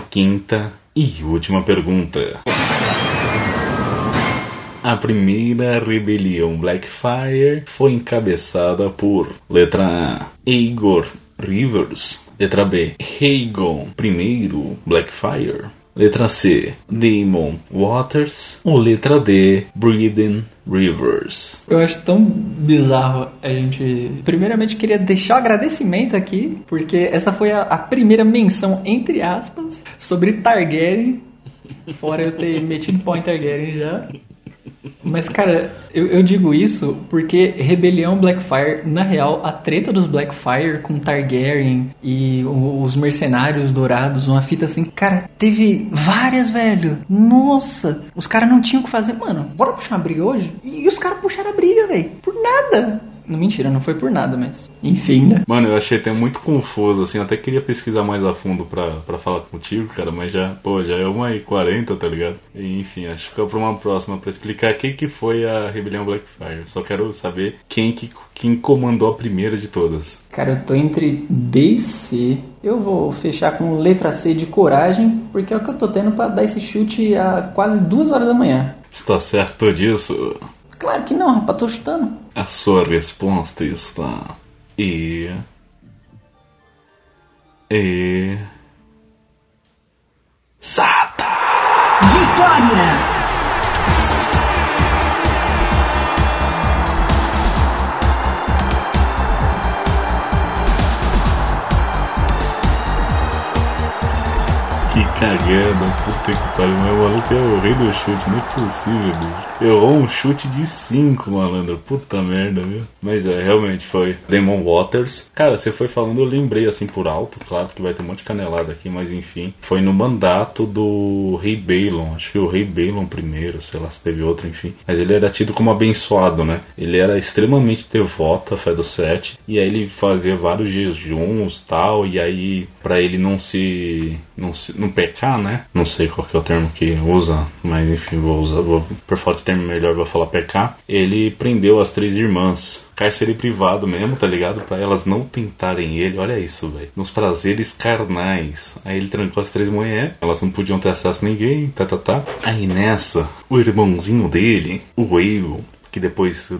e última pergunta. A primeira rebelião Blackfire foi encabeçada por letra A. Igor Rivers. Letra B. Hagon I. Blackfire. Letra C. Damon Waters. Ou letra D. Breeden Rivers. Eu acho tão bizarro a gente. Primeiramente, queria deixar um agradecimento aqui, porque essa foi a, a primeira menção, entre aspas, sobre Targaryen. Fora eu ter metido pau em Targaryen já. Mas, cara, eu, eu, digo isso porque Rebelião Blackfire, na real, a treta dos Blackfire com Targaryen e os mercenários dourados, uma fita assim, cara, teve várias, velho. Nossa, os caras não tinham o que fazer. Mano, bora puxar uma briga hoje? E os caras puxaram a briga, velho. Por nada. Não, mentira, não foi por nada, mas. Enfim, né? Mano, eu achei até muito confuso, assim. Eu até queria pesquisar mais a fundo pra, pra falar contigo, cara, mas já, pô, já é uma e 40, tá ligado? E, enfim, acho que é pra uma próxima pra explicar quem que foi a Rebelião Blackfire. Só quero saber quem que quem comandou a primeira de todas. Cara, eu tô entre B e C. Eu vou fechar com letra C de coragem, porque é o que eu tô tendo para dar esse chute a quase duas horas da manhã. Está certo disso? Claro que não, rapaz, tô chutando. A sua resposta está. E. E. Sata! Vitória! Que cagada, puta que pariu, mas o maluco é o rei do chute, não é possível, bicho. Errou um chute de 5, malandro, puta merda, viu? Mas é, realmente foi Demon Waters. Cara, você foi falando, eu lembrei assim por alto, claro que vai ter um monte de canelada aqui, mas enfim. Foi no mandato do rei Balon, acho que o rei Balon primeiro, sei lá se teve outro, enfim. Mas ele era tido como abençoado, né? Ele era extremamente devoto à fé do sete, e aí ele fazia vários jejuns tal, e aí para ele não se não, se, não pecar, né? Não sei qual é o termo que usa, mas enfim, vou usar, vou, por falta de termo melhor, vou falar pecar. Ele prendeu as três irmãs. Cárcere privado mesmo, tá ligado? Para elas não tentarem ele, olha isso, velho. Nos prazeres carnais. Aí ele trancou as três mulheres, elas não podiam ter acesso a ninguém, tá, tá, tá. Aí nessa, o irmãozinho dele, o Aegon, que depois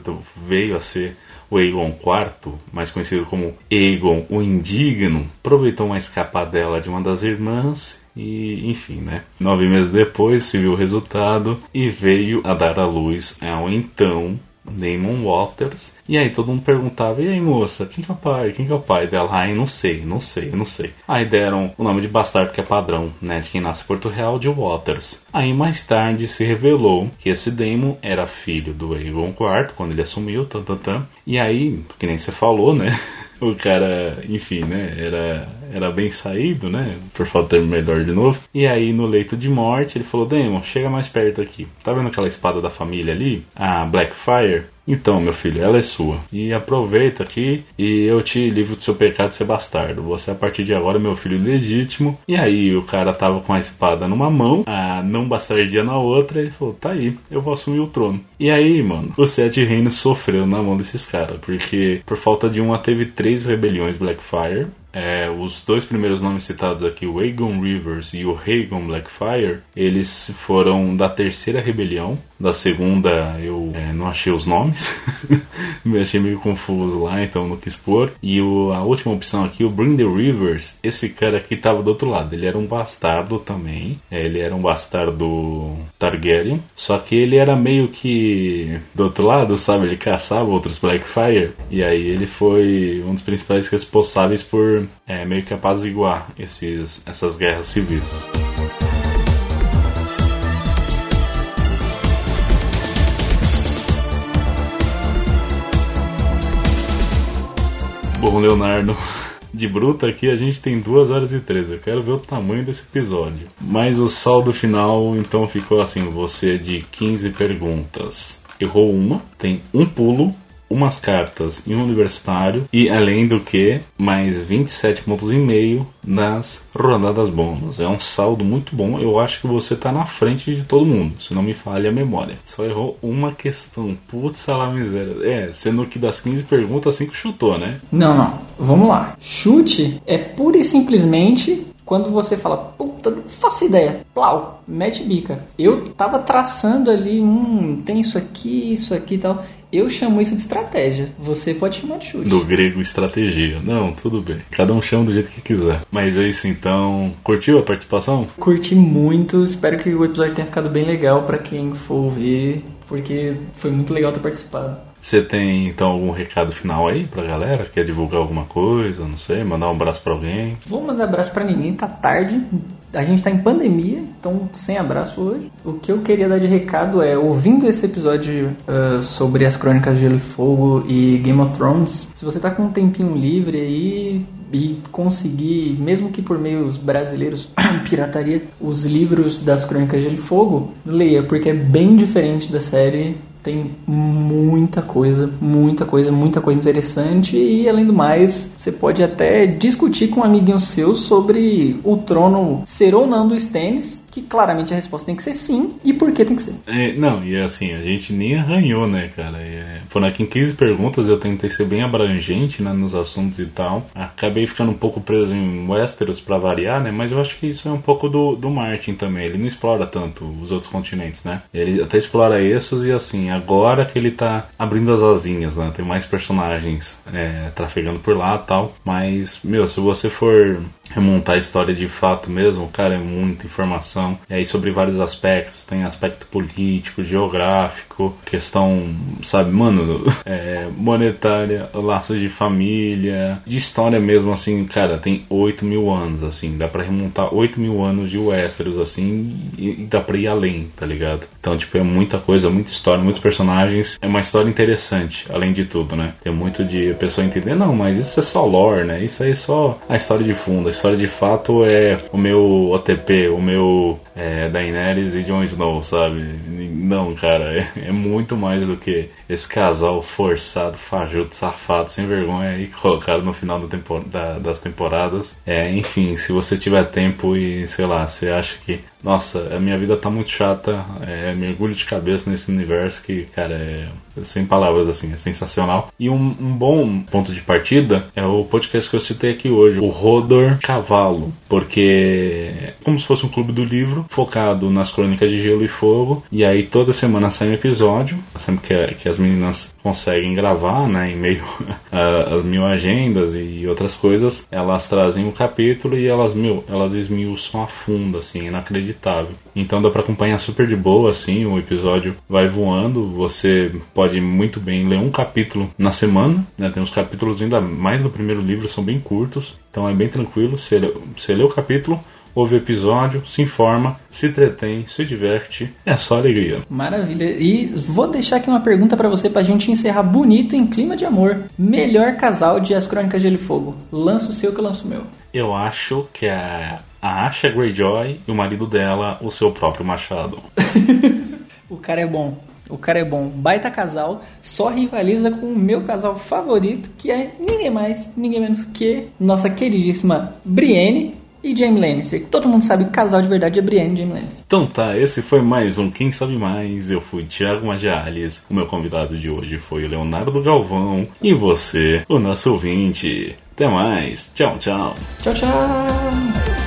veio a ser o Aegon IV, mais conhecido como Aegon o Indigno, aproveitou uma escapadela de uma das irmãs e, enfim, né? Nove meses depois se viu o resultado e veio a dar à luz ao então Damon Waters. E aí todo mundo perguntava: e aí moça, quem que é o pai? Quem que é o pai dela? Ai, não sei, não sei, não sei. Aí deram o nome de bastardo que é padrão, né? De quem nasce em Porto Real, de Waters. Aí mais tarde se revelou que esse Damon era filho do Aegon IV, quando ele assumiu, tan, tan, tan. E aí, que nem você falou, né? o cara, enfim, né, era, era bem saído, né, por falta de melhor de novo. E aí, no leito de morte, ele falou, Damon, chega mais perto aqui. Tá vendo aquela espada da família ali? A Blackfire? Então, meu filho, ela é sua. E aproveita aqui e eu te livro do seu pecado de ser bastardo. Você, a partir de agora, é meu filho legítimo. E aí, o cara tava com a espada numa mão, a não bastardia na outra. E ele falou: tá aí, eu vou assumir o trono. E aí, mano, os sete reinos sofreu na mão desses caras. Porque, por falta de uma, teve três rebeliões Blackfire. É, os dois primeiros nomes citados aqui, o Aegon Rivers e o Rhaegon Blackfire, eles foram da terceira rebelião. Da segunda eu é, não achei os nomes, me achei meio confuso lá, então não quis pôr. E o, a última opção aqui, o Bring the Rivers, esse cara aqui tava do outro lado, ele era um bastardo também, é, ele era um bastardo Targaryen, só que ele era meio que do outro lado, sabe? Ele caçava outros Blackfire, e aí ele foi um dos principais responsáveis por é, meio que é apaziguar esses, essas guerras civis. Bom, Leonardo, de bruta aqui a gente tem 2 horas e 13. Eu quero ver o tamanho desse episódio. Mas o saldo final então ficou assim: você de 15 perguntas. Errou uma, tem um pulo, umas cartas em um universitário e além do que mais 27 pontos e meio nas rodadas bônus. É um saldo muito bom. Eu acho que você está na frente de todo mundo, se não me falha a memória. Só errou uma questão. Putz, lá miséria. É, sendo que das 15 perguntas, 5 chutou, né? Não, não. Vamos lá. Chute é pura e simplesmente quando você fala, puta, não faço ideia, plau, mete bica. Eu tava traçando ali, hum, tem isso aqui, isso aqui e tal. Eu chamo isso de estratégia. Você pode chamar de chute. Do grego estratégia. Não, tudo bem. Cada um chama do jeito que quiser. Mas é isso então. Curtiu a participação? Curti muito. Espero que o episódio tenha ficado bem legal para quem for ouvir, porque foi muito legal ter participado. Você tem então algum recado final aí pra galera? Quer divulgar alguma coisa? Não sei, mandar um abraço pra alguém? Vou mandar abraço pra ninguém, tá tarde. A gente tá em pandemia, então sem abraço hoje. O que eu queria dar de recado é, ouvindo esse episódio uh, sobre as Crônicas de Gelo e Fogo e Game of Thrones, se você tá com um tempinho livre aí e conseguir, mesmo que por meios brasileiros, pirataria, os livros das Crônicas de Gelo e Fogo, leia, porque é bem diferente da série tem muita coisa, muita coisa, muita coisa interessante. E além do mais, você pode até discutir com um amiguinho seu sobre o trono ser ou não do Stannis, que claramente a resposta tem que ser sim, e por que tem que ser. É, não, e assim, a gente nem arranhou, né, cara? É, foram aqui em 15 perguntas, eu tentei ser bem abrangente né, nos assuntos e tal. Acabei ficando um pouco preso em Westeros para variar, né? Mas eu acho que isso é um pouco do, do Martin também. Ele não explora tanto os outros continentes, né? Ele até explora esses e assim, agora que ele tá abrindo as asinhas, né? Tem mais personagens é, trafegando por lá tal. Mas, meu, se você for remontar a história de fato mesmo, cara, é muita informação. E aí sobre vários aspectos, tem aspecto político, geográfico, questão, sabe, mano, é, monetária, laços de família, de história mesmo, assim, cara, tem 8 mil anos, assim, dá pra remontar 8 mil anos de Westeros, assim, e, e dá pra ir além, tá ligado? Então, tipo, é muita coisa, muita história, muitos personagens, é uma história interessante, além de tudo, né? Tem muito de a pessoa entender, não, mas isso é só lore, né? Isso aí é só a história de fundo, a história de fato é o meu OTP, o meu é, Daenerys e Jon Snow, sabe? Não, cara, é, é, muito mais do que esse casal forçado, fajuto, safado, sem vergonha aí colocado no final tempor da, das temporadas. É, enfim, se você tiver tempo e sei lá, você acha que nossa, a minha vida tá muito chata, é mergulho de cabeça nesse universo que, cara, é sem palavras assim, é sensacional. E um, um, bom ponto de partida é o podcast que eu citei aqui hoje, o Rodor Cavalo, porque é como se fosse um clube do livro focado nas crônicas de Gelo e Fogo, e aí toda semana sai um episódio, sempre que, que as meninas conseguem gravar, né, em meio às mil agendas e outras coisas, elas trazem um capítulo e elas, meu, elas esmiuçam a fundo, assim, inacreditável inacreditável. Então dá para acompanhar super de boa, assim, o episódio vai voando. Você pode muito bem ler um capítulo na semana, né? Tem uns capítulos ainda mais do primeiro livro, são bem curtos, então é bem tranquilo. Você lê, você lê o capítulo, ouve o episódio, se informa, se entretém, se diverte, é só alegria. Maravilha. E vou deixar aqui uma pergunta para você pra gente encerrar bonito em clima de amor. Melhor casal de As Crônicas de Gelo e Fogo. Lança o seu que eu lanço o meu. Eu acho que é a Asha Greyjoy e o marido dela o seu próprio machado. o cara é bom. O cara é bom, baita casal, só rivaliza com o meu casal favorito, que é ninguém mais, ninguém menos que nossa queridíssima Brienne e Jaime Lannister. Todo mundo sabe que casal de verdade é Brienne e Jaime Lannister. Então tá, esse foi mais um Quem Sabe Mais. Eu fui Thiago Magiales. O meu convidado de hoje foi o Leonardo Galvão. E você, o nosso ouvinte. Até mais. Tchau, tchau. Tchau, tchau.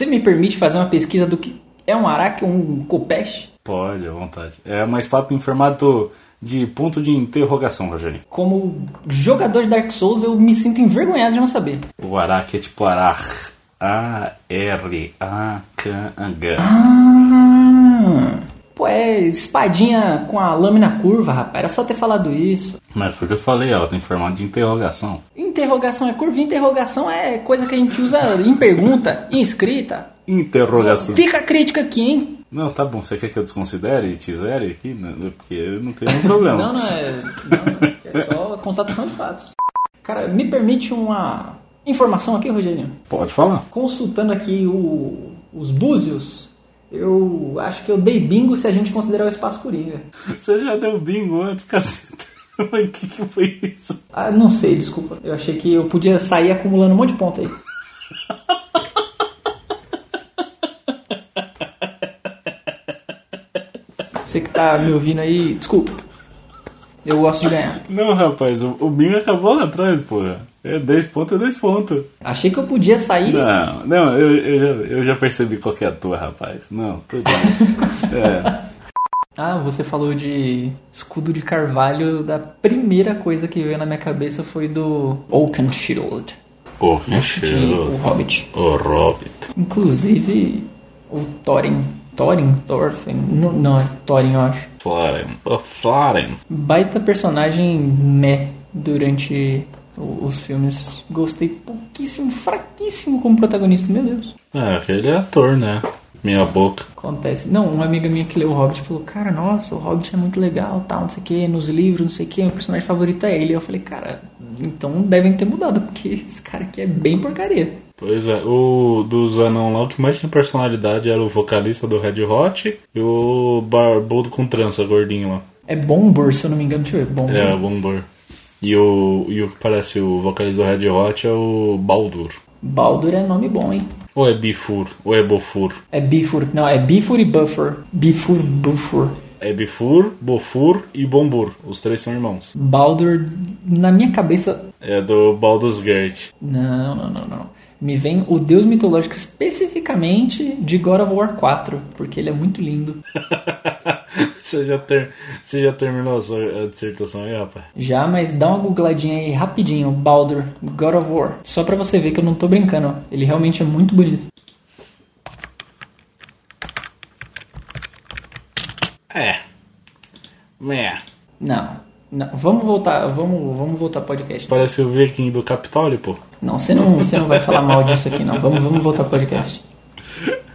Você me permite fazer uma pesquisa do que é um araque ou um copeste? Pode, à vontade. É mais papo em formato de ponto de interrogação, Rogério. Como jogador de Dark Souls, eu me sinto envergonhado de não saber. O araque é tipo arar. A-R-A-K-H. Ah, Pô, é espadinha com a lâmina curva, rapaz. Era só ter falado isso. Mas foi o que eu falei, ela tem formato de interrogação. Interrogação é curva, interrogação é coisa que a gente usa em pergunta, em escrita. Interrogação. Fica a crítica aqui, hein? Não, tá bom. Você quer que eu desconsidere e te zere aqui? Porque eu não tenho nenhum problema. Não, não é. Não, é só constatação de fatos. Cara, me permite uma informação aqui, Rogerinho? Pode falar. Consultando aqui o- os búzios, eu acho que eu dei bingo se a gente considerar o espaço Coringa. Você já deu bingo antes, caceta. Mas o que, que foi isso? Ah, não sei, desculpa. Eu achei que eu podia sair acumulando um monte de ponta aí. Você que tá me ouvindo aí, desculpa. Eu gosto de ganhar. Não, rapaz, o, o bingo acabou lá atrás, porra. É 10 pontos, é 10 pontos. Achei que eu podia sair. Não, não, eu, eu, já, eu já percebi qual que é a tua, rapaz. Não, tudo bem. É. Ah, você falou de escudo de carvalho. Da primeira coisa que veio na minha cabeça foi do Oakenshield, O de O. Hobbit. O Hobbit. Inclusive o Thorin. Thorin? Thorfinn? Não, não, é Thorin, eu acho. Flaren. O Flaren. Baita personagem meh durante os filmes. Gostei pouquíssimo, fraquíssimo como protagonista, meu Deus. É, aquele é ator, né? Minha boca. Acontece. Não, uma amiga minha que leu o Hobbit falou, cara, nossa, o Hobbit é muito legal, tal, não sei o que, nos livros, não sei o que, meu personagem favorito é ele. Eu falei, cara, então devem ter mudado, porque esse cara aqui é bem porcaria. Pois é, o dos anão lá, o que mais tinha personalidade era o vocalista do Red Hot e o barbudo com trança, gordinho lá. É Bombur, se eu não me engano, deixa eu ver, Bombur. É, o Bombor. E o, e o que parece o vocalista do Red Hot é o Baldur. Baldur é nome bom, hein? Ou é Bifur, ou é Bofur. É Bifur, não, é Bifur e Buffer. Bifur, Buffer. É Bifur, Bofur e Bombur. Os três são irmãos. Baldur, na minha cabeça, É do Baldur's Gate. Não, não, não, não. Me vem o deus mitológico especificamente de God of War 4, porque ele é muito lindo. você, já ter, você já terminou a sua a dissertação aí, rapaz? Já, mas dá uma googladinha aí rapidinho, Baldur, God of War. Só pra você ver que eu não tô brincando, ele realmente é muito bonito. É. É. Não, não, vamos voltar, vamos, vamos voltar podcast. Parece o Viking do Capitólio, pô. Não, você não, você não vai falar mal disso aqui não. Vamos, vamos voltar podcast.